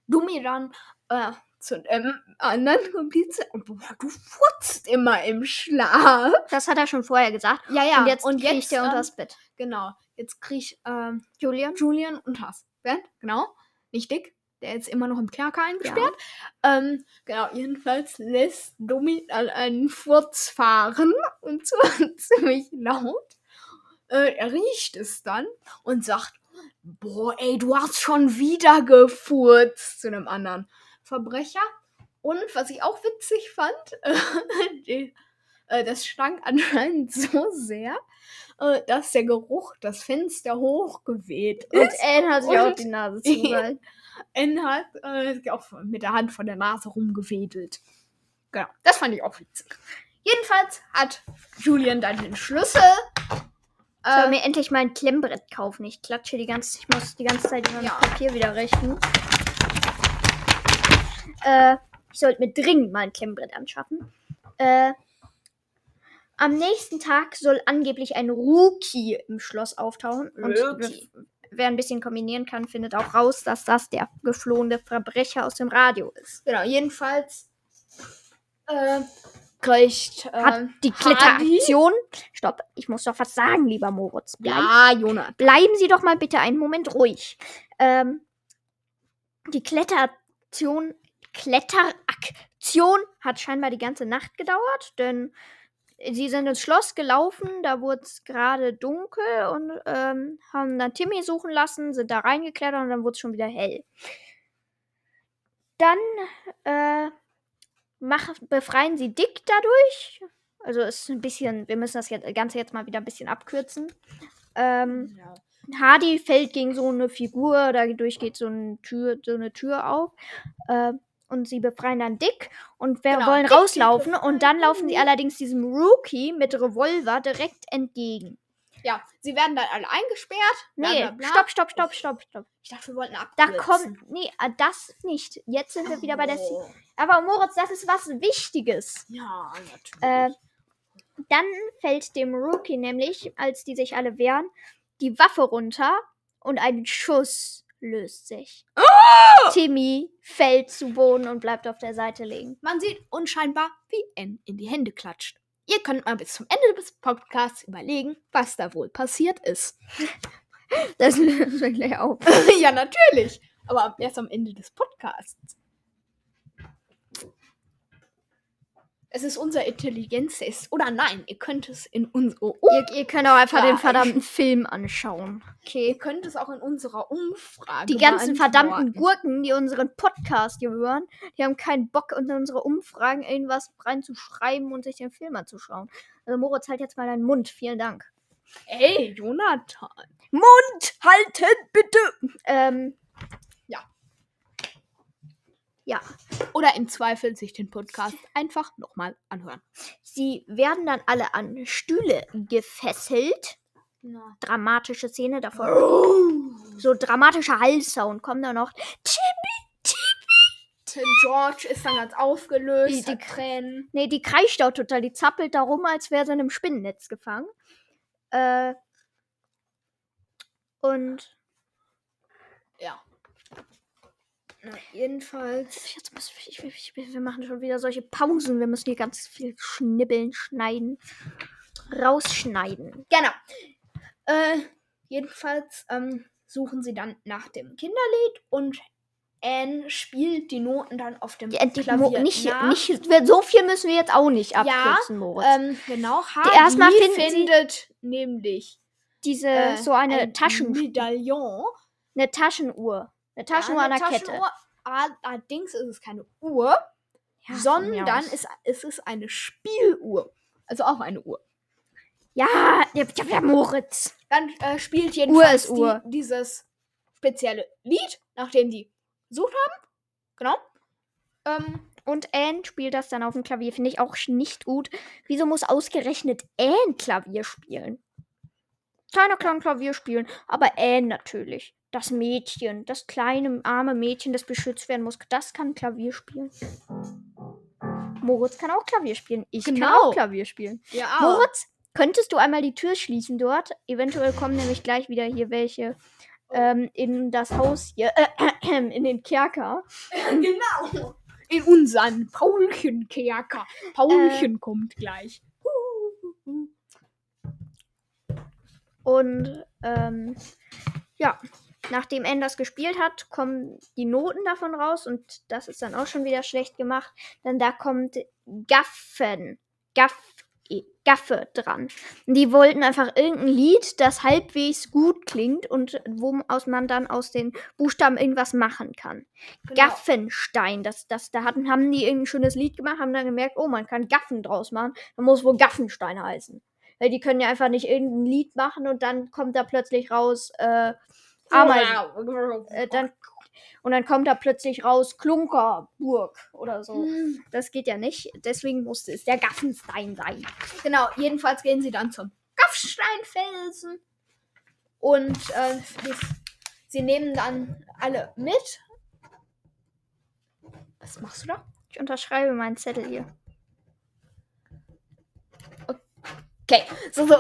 Dumi dann äh, zu dem anderen Komplize, boah, du furzt immer im Schlaf. Das hat er schon vorher gesagt. Ja, ja. und jetzt und kriegt jetzt, er ähm, unters Bett. Genau. Jetzt kriegt ähm, Julian? Julian unters Bett. Genau. Nicht dick. Der ist immer noch im Kerker eingesperrt. Ähm, genau, jedenfalls lässt dann einen Furz fahren und zwar ziemlich laut. Äh, er riecht es dann und sagt, boah, ey, du hast schon wieder gefurzt zu einem anderen Verbrecher. Und was ich auch witzig fand, äh, die, äh, das stank anscheinend so sehr, äh, dass der Geruch das Fenster hochgeweht Und ist. Anne hat sich auch Und- die Nase zugehalten. N hat äh, auch mit der Hand von der Nase rumgewedelt. Genau, das fand ich auch witzig. Jedenfalls hat Julian dann den Schlüssel. Ich soll Äh, mir endlich mal ein Klemmbrett kaufen. Ich klatsche die ganze ich muss die ganze Zeit immer Ja. Papier wieder richten. Äh, ich sollte mir dringend mal ein Klemmbrett anschaffen. Äh, am nächsten Tag soll angeblich ein Rookie im Schloss auftauchen. Und. Wer ein bisschen kombinieren kann, findet auch raus, dass das der geflohene Verbrecher aus dem Radio ist. genau, jedenfalls äh, kriegt Hat äh, die Hardy- Kletteraktion. Stopp, ich muss doch was sagen, lieber Moritz. Bleib Ja, Jonah. Bleiben Sie doch mal bitte einen Moment ruhig. Ähm, die Kletteraktion, Kletteraktion hat scheinbar die ganze Nacht gedauert, denn sie sind ins Schloss gelaufen, da wurde es gerade dunkel und ähm, haben dann Timmy suchen lassen, sind da reingeklettert und dann wurde es schon wieder hell. Dann äh, mach, befreien sie Dick dadurch. Also ist ein bisschen, wir müssen das jetzt, Ganze jetzt mal wieder ein bisschen abkürzen. Ähm, Ja. Hardy fällt gegen so eine Figur, dadurch geht so eine Tür, so eine Tür auf. Äh, und sie befreien dann Dick und wir Genau, wollen Dick rauslaufen. Und dann laufen sie allerdings diesem Rookie mit Revolver direkt entgegen. ja, sie werden dann alle eingesperrt. Nee, stopp, stopp, stopp, stopp, stopp. Ich dachte, wir wollten Da abkürzen. kommt. Nee, äh, das nicht. Jetzt sind wir wieder bei der. Si Oh. Aber Moritz, das ist was Wichtiges. Ja, natürlich. Äh, dann fällt dem Rookie nämlich, als die sich alle wehren, die Waffe runter und ein Schuss löst sich. Timmy fällt zu Boden und bleibt auf der Seite liegen. Man sieht unscheinbar, wie N in die Hände klatscht. Ihr könnt mal bis zum Ende des Podcasts überlegen, was da wohl passiert ist. Das löst wir gleich auf. ja, natürlich. Aber erst am Ende des Podcasts. Es ist unser Intelligenztest. Oder nein, ihr könnt es in unsere Ihr, ihr könnt auch einfach den verdammten Film anschauen. Ihr Okay. könnt es auch in unserer Umfrage Die ganzen verdammten. Gurken, die unseren Podcast hier hören, die haben keinen Bock, in unsere Umfragen irgendwas reinzuschreiben und sich den Film anzuschauen. Also Moritz, halt jetzt mal deinen Mund. Vielen Dank. Ey, Jonathan. Mund halten, bitte! Ähm. Ja. Ja. Oder im Zweifel sich den Podcast einfach nochmal anhören. Sie werden dann alle an Stühle gefesselt. Na. Dramatische Szene davor. So dramatischer Hallsound kommt da noch. Tim George ist dann ganz aufgelöst. Die- die- hat Tränen. Nee, die kreischt auch total. Die zappelt da rum, als wäre sie in einem Spinnennetz gefangen. Äh. Und Ja. Na, jedenfalls. jetzt müssen wir, ich, ich, wir machen schon wieder solche Pausen. Wir müssen hier ganz viel schnibbeln, schneiden, rausschneiden. Genau. Äh, jedenfalls ähm, suchen sie dann nach dem Kinderlied und Anne spielt die Noten dann auf dem Ja, Klavier nicht, nach. nicht, so viel müssen wir jetzt auch nicht abkürzen, Moritz. ähm, genau. Hardy erstmal findet nämlich Diese, äh, so eine ein Taschen, Medaillon. eine Taschenuhr. Eine Taschenuhr Ja, an eine der Kette. Taschenuhr. Allerdings ist es keine Uhr, Ja, sondern aus. ist, es ist eine Spieluhr. Also auch eine Uhr. Ja, ja, ja, Moritz. Dann äh, spielt jedenfalls ist Uhr. Die, dieses spezielle Lied, nachdem die gesucht haben. Genau. Ähm, Und Anne spielt das dann auf dem Klavier. Finde ich auch nicht gut. Wieso muss ausgerechnet Anne Klavier spielen? Keiner kann Klavier spielen, aber Anne natürlich. Das Mädchen, das kleine, arme Mädchen, das beschützt werden muss, das kann Klavier spielen. Moritz kann auch Klavier spielen. Ich kann Genau. auch Klavier spielen. Ja, Moritz, könntest du einmal die Tür schließen dort? Eventuell kommen nämlich gleich wieder hier welche ähm, in das Haus hier, äh, in den Kerker. genau. In unseren Paulchenkerker. Paulchen kommt gleich. Und ähm, ja, nachdem N das gespielt hat, kommen die Noten davon raus und das ist dann auch schon wieder schlecht gemacht. Dann da kommt Gaffen. Gaff, Gaffe dran. Und die wollten einfach irgendein Lied, das halbwegs gut klingt und wo man dann aus den Buchstaben irgendwas machen kann. Genau. Gaffenstein, das, das, da hatten, haben die irgendein schönes Lied gemacht, haben dann gemerkt, oh, man kann Gaffen draus machen. Dann muss wohl Gaffenstein heißen. Weil die können ja einfach nicht irgendein Lied machen und dann kommt da plötzlich raus, äh, Ameisen. Äh, dann, und dann kommt da plötzlich raus Klunkerburg oder so. Hm. Das geht ja nicht. Deswegen musste es der Gaffenstein sein. Genau, jedenfalls gehen sie dann zum Gaffsteinfelsen und äh, die, sie nehmen dann alle mit. Was machst du da? Ich unterschreibe meinen Zettel hier. Okay, so, so.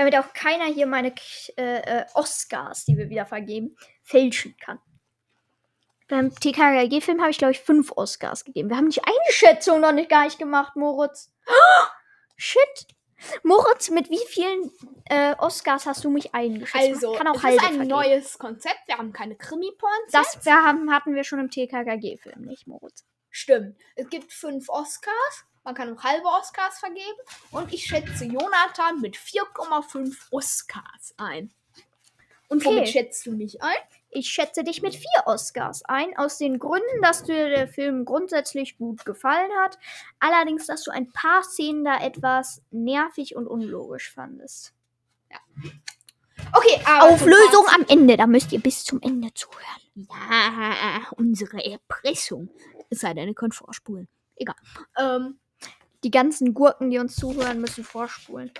Damit auch keiner hier meine äh, äh, Oscars, die wir wieder vergeben, fälschen kann. Beim TKKG-Film habe ich, glaube ich, fünf Oscars gegeben. Wir haben die Einschätzung noch nicht gar nicht gemacht, Moritz. Shit. Moritz, mit wie vielen äh, Oscars hast du mich eingeschätzt? Also, Kann auch es ist ein vergeben. neues Konzept. Wir haben keine Krimi-Points. Das wir haben, hatten wir schon im TKKG-Film, nicht, Moritz? Stimmt. Es gibt fünf Oscars. Man kann auch halbe Oscars vergeben. Und ich schätze Jonathan mit 4,5 Oscars ein. Und Okay. womit schätzt du mich ein? Ich schätze dich mit vier Oscars ein, aus den Gründen, dass dir der Film grundsätzlich gut gefallen hat. Allerdings, dass du ein paar Szenen da etwas nervig und unlogisch fandest. Okay, aber. Auflösung am Ende, da müsst ihr bis zum Ende zuhören. Ja, unsere Erpressung. Es sei denn, ihr könnt vorspulen. Egal. Ähm, Die ganzen Gurken, die uns zuhören, müssen vorspulen.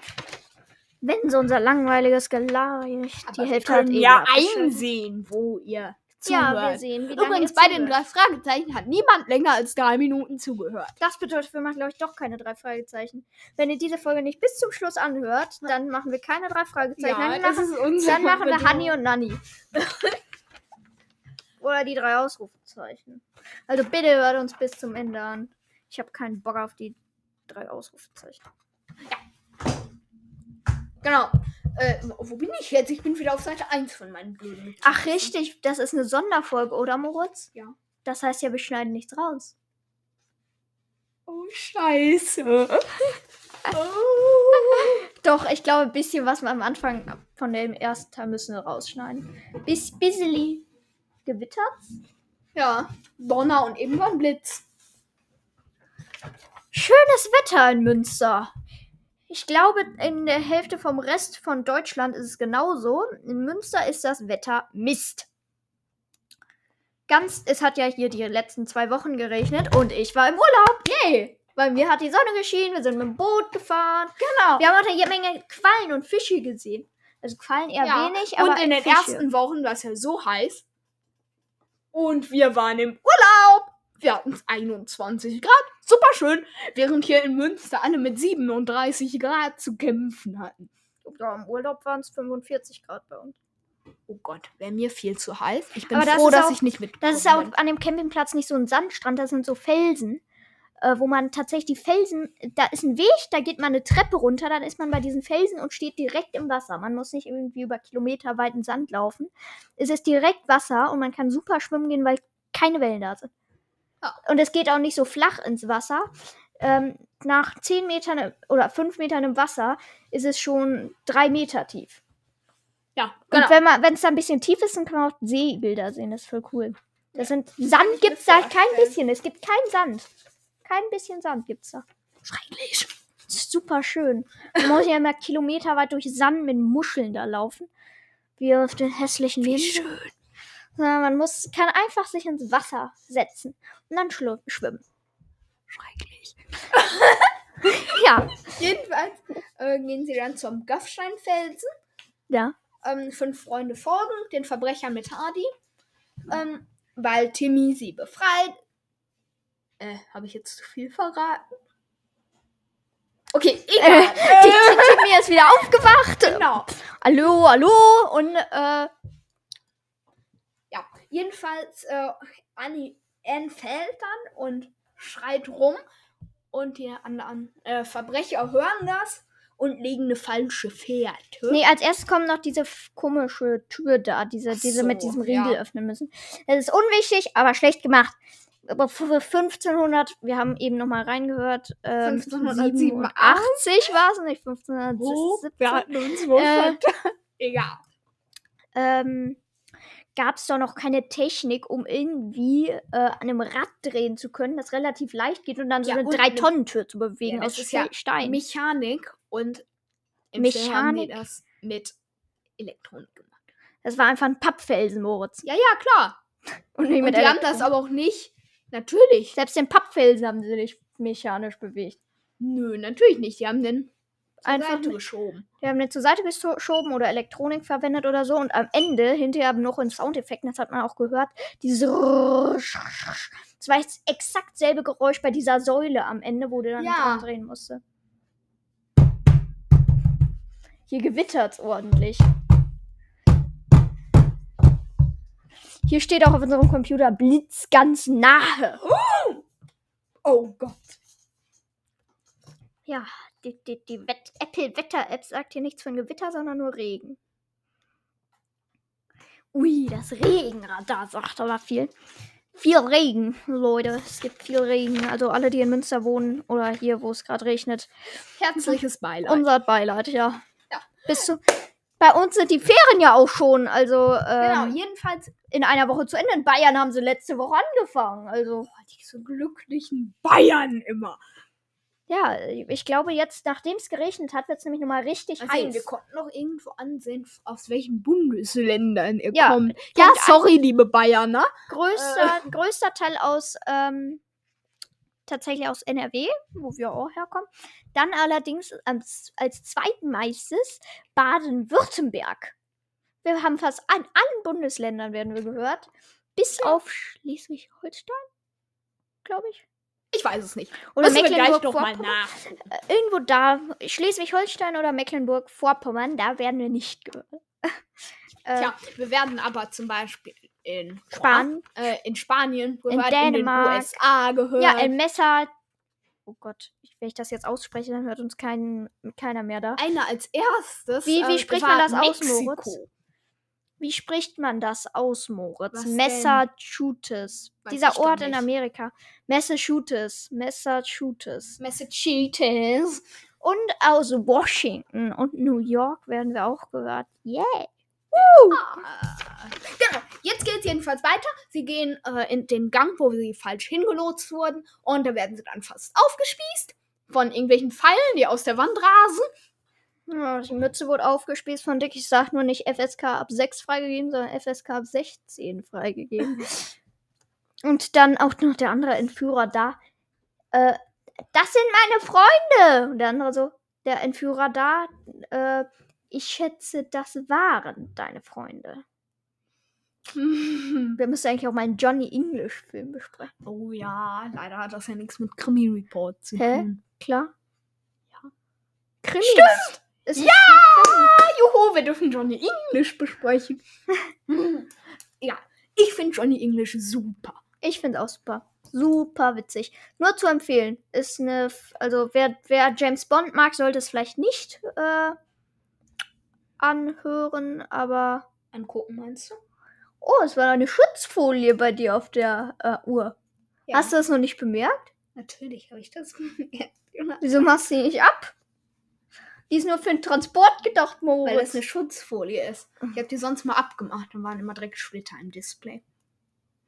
Wenn so unser langweiliges Gelaber die Hälfte hat eh ja einsehen, wo ihr zuhört. Ja, wir sehen, wie Übrigens, bei den drei Fragezeichen hat niemand länger als drei Minuten zugehört. Das bedeutet, wir machen, glaube ich, doch keine drei Fragezeichen. Wenn ihr diese Folge nicht bis zum Schluss anhört, dann machen wir keine drei Fragezeichen. dann, machen, ist unsere dann machen wir. Hanni und Nanni. Oder die drei Ausrufezeichen. Also bitte hört uns bis zum Ende an. Ich habe keinen Bock auf die drei Ausrufezeichen. Genau. Äh, wo bin ich jetzt? Ich bin wieder auf Seite 1 von meinen blöden Ach, richtig. Das ist eine Sonderfolge, oder, Moritz? Ja. Das heißt ja, wir schneiden nichts raus. Oh, scheiße. oh. Doch, ich glaube, ein bisschen was wir am Anfang von dem ersten Teil müssen wir rausschneiden. Bis bisseli gewittert. Ja, Donner und irgendwann Blitz. Schönes Wetter in Münster. Ich glaube, in der Hälfte vom Rest von Deutschland ist es genauso. In Münster ist das Wetter Mist. Ganz, es hat ja hier die letzten zwei Wochen geregnet und ich war im Urlaub. Yay! Bei mir hat die Sonne geschienen, wir sind mit dem Boot gefahren. Genau. Wir haben auch eine Menge Quallen und Fische gesehen. Also Quallen eher Ja, wenig, aber und in den Fische. ersten Wochen war es ja so heiß. Und wir waren im Urlaub. Wir hatten 21 Grad. Super schön. Während hier in Münster alle mit 37 Grad zu kämpfen hatten. Ja, im Urlaub waren es 45 Grad bei uns. Oh Gott, wäre mir viel zu heiß. Ich bin Aber das froh, dass auch- ich nicht mit. Das ist auch an dem Campingplatz nicht so ein Sandstrand, das sind so Felsen, äh, wo man tatsächlich die Felsen, da ist ein Weg, da geht man eine Treppe runter, dann ist man bei diesen Felsen und steht direkt im Wasser. Man muss nicht irgendwie über kilometerweiten Sand laufen. Es ist direkt Wasser und man kann super schwimmen gehen, weil keine Wellen da sind. Und es geht auch nicht so flach ins Wasser. Ähm, nach 10 Metern oder 5 Metern im Wasser ist es schon 3 Meter tief. Ja, Und genau. wenn man, wenn es da ein bisschen tief ist, dann kann man auch Seebilder sehen. Das ist voll cool. Das sind Sand mir gibt's da kein bisschen. Es gibt keinen Sand. Kein bisschen Sand gibt's da. Schrecklich. Super schön. Man muss ja immer kilometerweit durch Sand mit Muscheln da laufen. Wie auf den hässlichen Wie Linsen. schön. Sondern Man muss, kann einfach sich ins Wasser setzen und dann schwimmen. Schrecklich. Ja. Jedenfalls äh, gehen sie dann zum Gaffsteinfelsen. Ja. ähm, fünf Freunde folgen, den Verbrechern mit Hardy, ähm, weil Timmy sie befreit. Äh, habe ich jetzt zu viel verraten? Okay, Äh, egal. Ti- Ti- Timmy ist wieder aufgewacht. genau. Hallo, hallo. Und äh, jedenfalls, äh, Annie, Anne fällt dann und schreit rum und die anderen äh, Verbrecher hören das und legen eine falsche Fährte. nee, als erstes kommt noch diese komische Tür da, diese, Ach diese mit so, diesem Riegel ja. öffnen müssen. Das ist unwichtig, aber schlecht gemacht. Aber für 1500, wir haben eben noch mal reingehört, ähm, 1587 war es nicht 1517. Oh, wir hatten uns wohl Äh. Egal. ähm, gab es doch noch keine Technik, um irgendwie äh, an einem Rad drehen zu können, das relativ leicht geht und dann so Ja, eine und 3-Tonnen-Tür zu bewegen Ja, aus ist ja Stein. Mechanik und im Film haben die Mechanik? das mit Elektronik gemacht. Das war einfach ein Pappfelsen, Moritz. Ja, ja, klar. Und, Und die haben das aber auch nicht. Natürlich. Selbst den Pappfelsen haben sie nicht mechanisch bewegt. Nö, natürlich nicht. Die haben den Einfach Seite geschoben. Die haben den zur Seite geschoben oder Elektronik verwendet oder so. Und am Ende, hinterher noch in Soundeffekten, das hat man auch gehört, dieses Das war jetzt exakt selbe Geräusch bei dieser Säule am Ende, wo der dann Ja. drehen musste. Hier gewittert's ordentlich. Hier steht auch auf unserem Computer Blitz ganz nahe. Oh Gott. Ja, die, die, die Wett Apple Wetter App sagt hier nichts von Gewitter, sondern nur Regen. Ui, das Regenradar sagt aber viel. Viel Regen, Leute. Es gibt viel Regen. Also alle, die in Münster wohnen oder hier, wo es gerade regnet. Herzliches Beileid. Unser Beileid, ja. Ja. Bis zu. Bei uns sind die Ferien ja auch schon. Also genau, ähm, jedenfalls in einer Woche zu Ende. In Bayern haben sie letzte Woche angefangen. Also boah, diese glücklichen Bayern immer. Ja, ich glaube jetzt, nachdem es geregnet hat, wird es nämlich nochmal richtig Also, wir heiß. konnten noch irgendwo ansehen, aus welchen Bundesländern ihr Ja, kommt. Ja, sorry, liebe Bayern, ne? größter, größter Teil aus ähm, tatsächlich aus NRW, wo wir auch herkommen. Dann allerdings als, als zweitmeistes Baden-Württemberg. Wir haben fast an allen Bundesländern werden wir gehört, bis auf Schleswig-Holstein, glaube ich. Ich weiß es nicht. Oder Müssen wir gleich nach. Irgendwo da, Schleswig-Holstein oder Mecklenburg-Vorpommern, da werden wir nicht gehört. äh, Tja, wir werden aber zum Beispiel in Spanien. äh, in Spanien In gehört, in, den Dänemark. USA gehört. Ja, in Messer. Oh Gott, wenn ich das jetzt ausspreche, dann hört uns kein, keiner mehr da. einer als erstes. Wie- wie äh, spricht man das aus, Mexiko. Moritz? Wie spricht man das aus, Moritz? Was? Massachusetts. Dieser Ort in. Amerika. Massachusetts. Massachusetts. Massachusetts. Und aus Washington und New York werden wir auch gehört. Yeah. Ah. Genau, jetzt geht es jedenfalls weiter. Sie gehen äh, in den Gang, wo sie falsch hingelotst wurden. Und da werden sie dann fast aufgespießt von irgendwelchen Pfeilen, die aus der Wand rasen. Ja, die Mütze wurde aufgespießt von Dick. Ich sag nur nicht FSK ab 6 freigegeben, sondern FSK ab 16 freigegeben. Und dann auch noch der andere Entführer da. Äh, das sind meine Freunde! Und der andere so, der Entführer da, äh, ich schätze, das waren deine Freunde. Wir müssen eigentlich auch mal einen Johnny English-Film besprechen. oh ja, leider hat das ja nichts mit Krimi Report zu Hä? tun. Klar? Ja. Krimi. Stimmt! Ist Ja! Juhu, wir dürfen Johnny English besprechen. ja, ich finde Johnny English super. Ich finde auch super. Super witzig. Nur zu empfehlen. Ist eine. F- Also, wer, wer James Bond mag, sollte es vielleicht nicht äh, anhören, aber. Angucken, meinst du? Oh, es war eine Schutzfolie bei dir auf der äh, Uhr. Ja, Hast du das noch nicht bemerkt? Natürlich habe ich das gemerkt. Jonas. Wieso machst du die nicht ab? Die ist nur für den Transport gedacht, Moritz. Weil das eine Schutzfolie ist. Ich habe die sonst mal abgemacht und waren immer direkt Splitter im Display.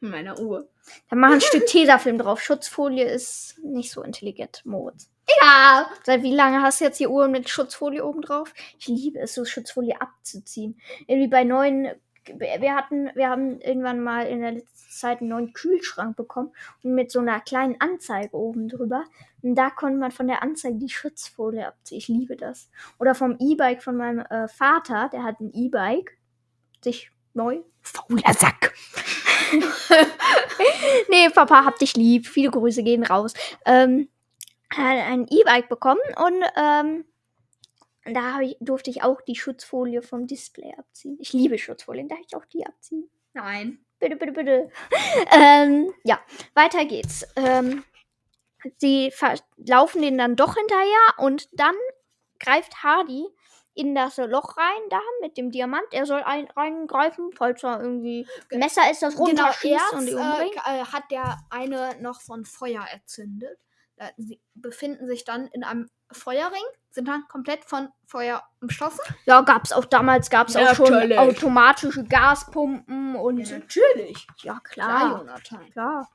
In meiner Uhr. Dann mach ein Stück Tesafilm drauf. Schutzfolie ist nicht so intelligent, Moritz. Ja! Seit wie lange hast du jetzt die Uhr mit Schutzfolie oben drauf? Ich liebe es, so Schutzfolie abzuziehen. Irgendwie bei neuen. Wir hatten, wir haben irgendwann mal in der letzten Zeit einen neuen Kühlschrank bekommen und mit so einer kleinen Anzeige oben drüber. Und da konnte man von der Anzeige die Schutzfolie abziehen. Ich liebe das. Oder vom E-Bike von meinem äh, Vater, der hat ein E-Bike, sich neu Fauler Sack. nee, Papa, hab dich lieb. Viele Grüße gehen raus. Ähm, hat ein E-Bike bekommen und ähm, da hab ich, durfte ich auch die Schutzfolie vom Display abziehen. Ich liebe Schutzfolien, darf ich auch die abziehen? Nein. Bitte, bitte, bitte. ähm, ja, weiter geht's. Ähm, sie laufen den dann doch hinterher und dann greift Hardy in das Loch rein, da mit dem Diamant. Er soll ein, reingreifen, falls er irgendwie ein Messer ist, das Genau, runterschießt erst und die äh, umbringt. äh, hat der eine noch so ein Feuer erzündet. Äh, sie befinden sich dann in einem Feuerring, sind dann komplett von Feuer umstoßen. Ja, gab's auch damals, gab's auch schon Natürlich. automatische Gaspumpen und ja, natürlich. klar, Klar, Jonathan. klar.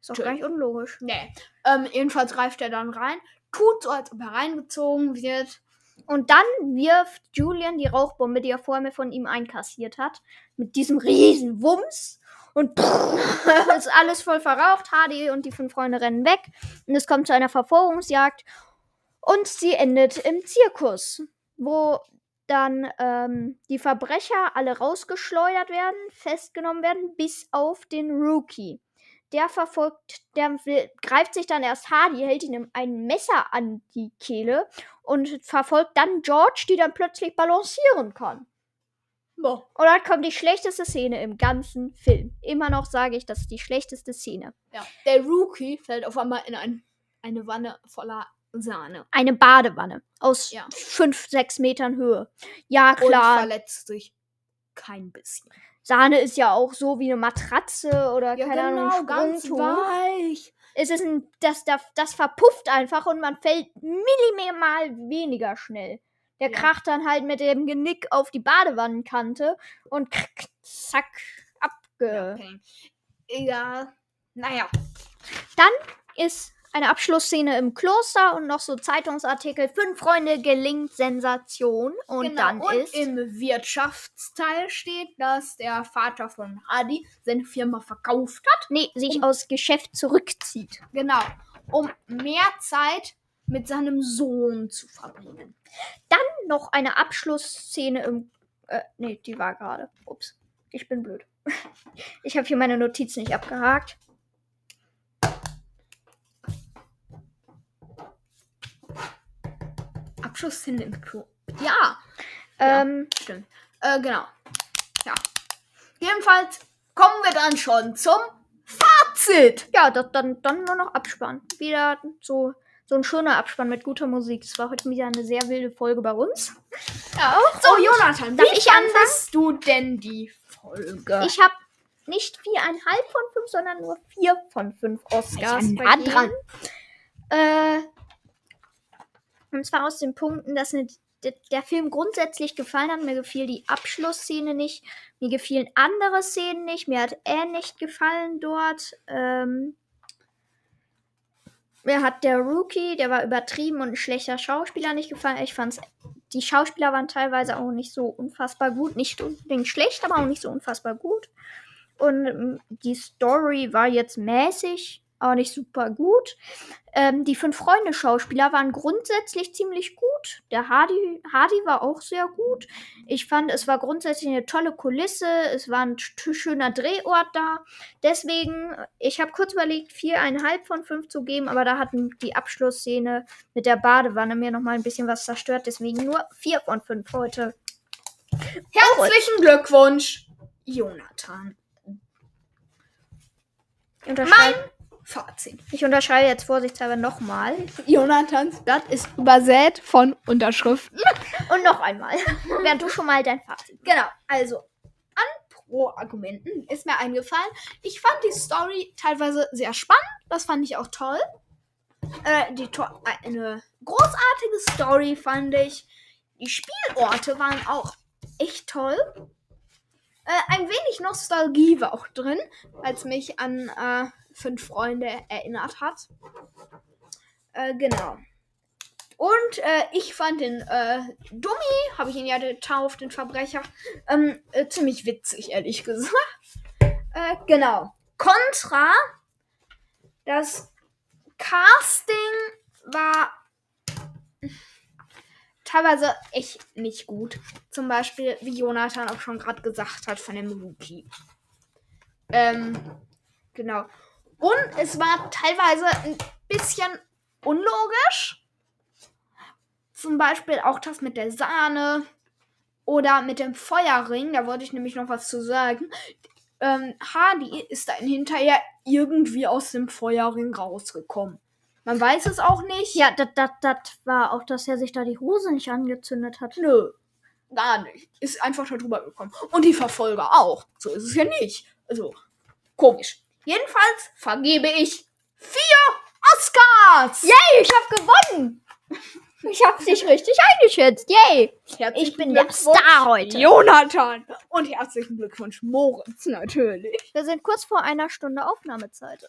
Ist doch gar nicht unlogisch. Nee. Ähm, jedenfalls greift er dann rein, tut so, als ob er reingezogen wird. Und dann wirft Julian die Rauchbombe, die er vorher von ihm einkassiert hat, mit diesem riesen Wumms. Und ist alles voll verraucht. Hardy und die fünf Freunde rennen weg. Und es kommt zu einer Verfolgungsjagd. Und sie endet im Zirkus, wo dann ähm, die Verbrecher alle rausgeschleudert werden, festgenommen werden, bis auf den Rookie. Der verfolgt, der will, greift sich dann erst Hardy, hält ihm ein Messer an die Kehle und verfolgt dann George, die dann plötzlich balancieren kann. Boah. Und dann kommt die schlechteste Szene im ganzen Film. Immer noch sage ich, das ist die schlechteste Szene. Ja. Der Rookie fällt auf einmal in ein, eine Wanne voller Sahne. Eine Badewanne aus Ja. fünf, sechs Metern Höhe. Ja, Und klar. verletzt sich kein bisschen. Sahne ist ja auch so wie eine Matratze oder Ja, keine Ahnung, genau, ein ganz weich. Es ist ein, das, das, das verpufft einfach und man fällt millimeter weniger schnell. Der Ja. kracht dann halt mit dem Genick auf die Badewannenkante und krack, zack, abge. Okay. Egal. Naja. ist eine Abschlussszene im Kloster und noch so Zeitungsartikel. Fünf Freunde gelingt Sensation. Und genau. dann und ist. im Wirtschaftsteil steht, dass der Vater von Hardy seine Firma verkauft hat. Nee, sich aus Geschäft zurückzieht. Genau. Um mehr Zeit mit seinem Sohn zu verbringen. Noch eine Abschlussszene im. Äh, nee, die war gerade. Ups. Ich bin blöd. Ich habe hier meine Notiz nicht abgehakt. Abschlussszene im Klo. Ja, Ja. Ähm, stimmt. Äh, genau. Ja. Jedenfalls kommen wir dann schon zum Fazit. ja, das, dann, dann nur noch Abspann. Wieder so, so ein schöner Abspann mit guter Musik. Das war heute wieder eine sehr wilde Folge bei uns. Ja. So, Jonathan, darf wie ich fandest du denn die Folge? Ich habe nicht viereinhalb von fünf, sondern nur vier von fünf Oscars. Ja, nah vergeben. dran. Äh, und zwar aus den Punkten, dass d- der Film grundsätzlich gefallen hat. Mir gefiel die Abschlussszene nicht. Mir gefielen andere Szenen nicht. Mir hat er nicht gefallen dort. Ähm, mir hat der Rookie, der war übertrieben und ein schlechter Schauspieler nicht gefallen. Ich fand's, die Schauspieler waren teilweise auch nicht so unfassbar gut. Nicht unbedingt schlecht, aber auch nicht so unfassbar gut. Und ähm, die Story war jetzt mäßig, aber nicht super gut. Ähm, die fünf Freunde Schauspieler waren grundsätzlich ziemlich gut. Der Hardy, Hardy war auch sehr gut. Ich fand, es war grundsätzlich eine tolle Kulisse. Es war ein schöner Drehort da. Deswegen, ich habe kurz überlegt, viereinhalb von fünf zu geben, aber da hatten die Abschlussszene mit der Badewanne mir noch mal ein bisschen was zerstört. Deswegen nur vier von fünf heute. Herzlichen Glückwunsch, Jonathan. Unterschreibe, Fazit. ich unterschreibe jetzt vorsichtshalber nochmal. Jonathans Blatt ist übersät von Unterschriften. Und noch einmal. Während du schon mal dein Fazit. Genau, also an Pro-Argumenten ist mir eingefallen. Ich fand die Story teilweise sehr spannend. Das fand ich auch toll. Äh, die to eine großartige Story fand ich. Die Spielorte waren auch echt toll. Äh, ein wenig Nostalgie war auch drin, es mich an äh, Fünf Freunde erinnert hat. Äh, genau. Und äh, ich fand den äh, Dummy, habe ich ihn ja getauft, den Verbrecher, ähm, äh, ziemlich witzig, ehrlich gesagt. Äh, genau. Contra, das Casting war teilweise echt nicht gut. Zum Beispiel, wie Jonathan auch schon gerade gesagt hat, von dem Rookie. Ähm, genau. Und es war teilweise ein bisschen unlogisch. Zum Beispiel auch das mit der Sahne oder mit dem Feuerring. Da wollte ich nämlich noch was zu sagen. Ähm, Hardy ist dann hinterher irgendwie aus dem Feuerring rausgekommen. Man weiß es auch nicht. Ja, das war auch, dass er sich da die Hose nicht angezündet hat. Nö, gar nicht. Ist einfach da drüber gekommen. Und die Verfolger auch. So ist es ja nicht. Also, komisch. Jedenfalls vergebe ich vier Oscars. Yay, ich hab gewonnen! Ich hab dich richtig eingeschätzt. Yay! Herzlichen Ich bin der Star heute. Jonathan. Und herzlichen Glückwunsch, Moritz, natürlich. Wir sind kurz vor einer Stunde Aufnahmezeit.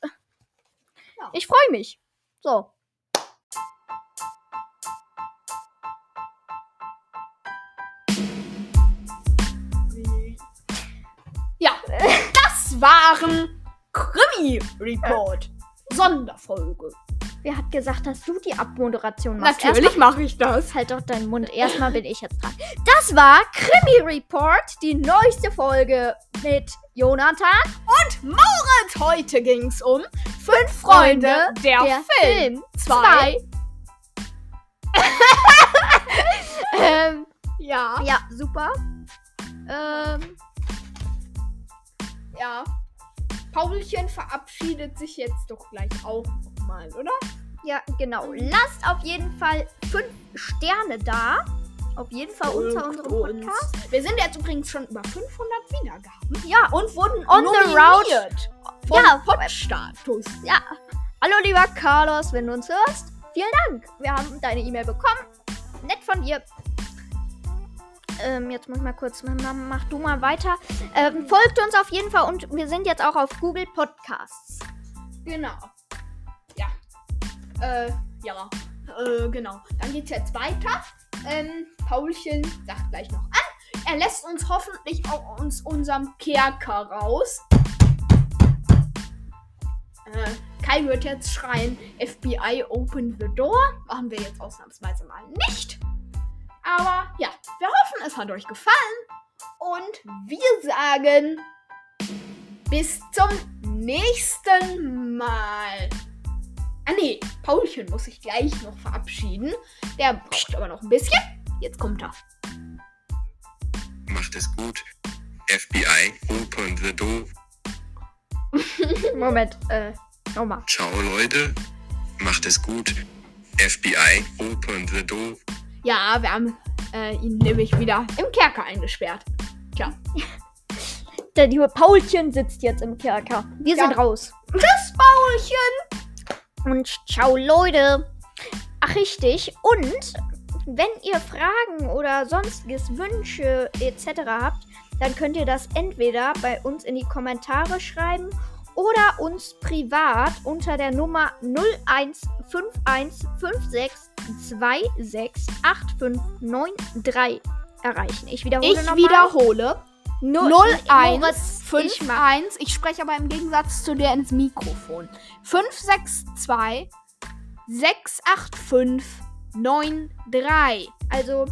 Ja. Ich freue mich. So. Ja, das waren Krimi Report. Sonderfolge. Wer hat gesagt, dass du die Abmoderation machst? Natürlich mache ich das. Halt doch deinen Mund. Erstmal bin ich jetzt dran. Das war Krimi Report, die neueste Folge mit Jonathan. Moritz, heute ging's um fünf Freunde, der, der Film. Zwei. ähm, Ja, ja, super. Ähm, ja. Paulchen verabschiedet sich jetzt doch gleich auch nochmal, oder? ja, genau. Lasst auf jeden Fall fünf Sterne da. Auf jeden Fall unter Folgt unserem Podcast. Wir sind jetzt übrigens schon über 500 Wiedergaben Ja, und wurden On the road. nominiert von Ja. Podstatus. ja. Hallo lieber Carlos, wenn du uns hörst. Vielen Dank. Wir haben deine E-Mail bekommen. Nett von dir. Ähm, jetzt muss ich mal kurz, mach, du mal weiter. Ähm, folgt uns auf jeden Fall und wir sind jetzt auch auf Google Podcasts. Genau. Ja. Äh, ja. Äh, genau. Dann geht's jetzt weiter. Ähm, Paulchen sagt gleich noch an. Er lässt uns hoffentlich auch aus unserem Kerker raus. Äh, Kai wird jetzt schreien, FBI open the door. Machen wir jetzt ausnahmsweise mal nicht. Aber ja, wir hoffen, es hat euch gefallen. Und wir sagen bis zum nächsten Mal. Ah nee, Paulchen muss sich gleich noch verabschieden. Der braucht aber noch ein bisschen. Jetzt kommt er. Macht es gut. FBI, open the door. Moment, äh, nochmal. Ciao Leute. Macht es gut. FBI, open the door. Ja, wir haben äh, ihn nämlich wieder im Kerker eingesperrt. Tja. Der liebe Paulchen sitzt jetzt im Kerker. Wir Ja. sind raus. Tschüss, Paulchen! Und ciao, Leute. Ach, richtig. Und wenn ihr Fragen oder sonstiges Wünsche etc. habt, dann könnt ihr das entweder bei uns in die Kommentare schreiben oder uns privat unter der Nummer 015156268593 erreichen. Ich wiederhole Ich nochmal. wiederhole. Nu- 01 Moritz, ich mach- 51. Ich spreche aber im Gegensatz zu dir ins Mikrofon. 562 685 93. Also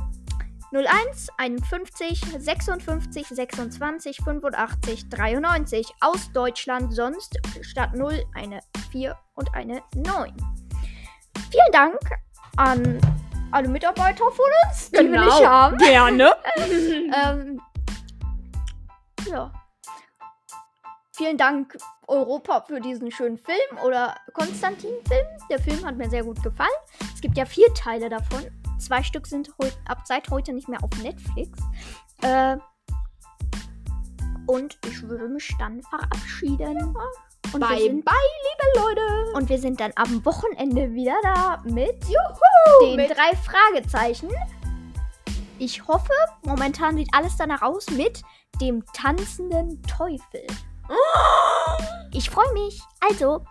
01 51 56 26 85 93 aus Deutschland, sonst statt 0 eine 4 und eine 9. Vielen Dank an alle Mitarbeiter von uns, die wir Genau. nicht haben. Gerne. Ähm, ja. Vielen Dank Europa für diesen schönen Film oder Konstantin-Film. Der Film hat mir sehr gut gefallen. Es gibt ja vier Teile davon. Zwei Stück sind heut, ab seit heute nicht mehr auf Netflix. Äh, und ich würde mich dann verabschieden. Und bye, sind, bye, liebe Leute. und wir sind dann am Wochenende wieder da mit Juhu, den mit drei Fragezeichen. Ich hoffe, momentan sieht alles danach aus mit dem tanzenden Teufel. Ich freue mich. Also,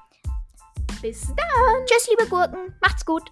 Bis dann. tschüss, liebe Gurken. Macht's gut.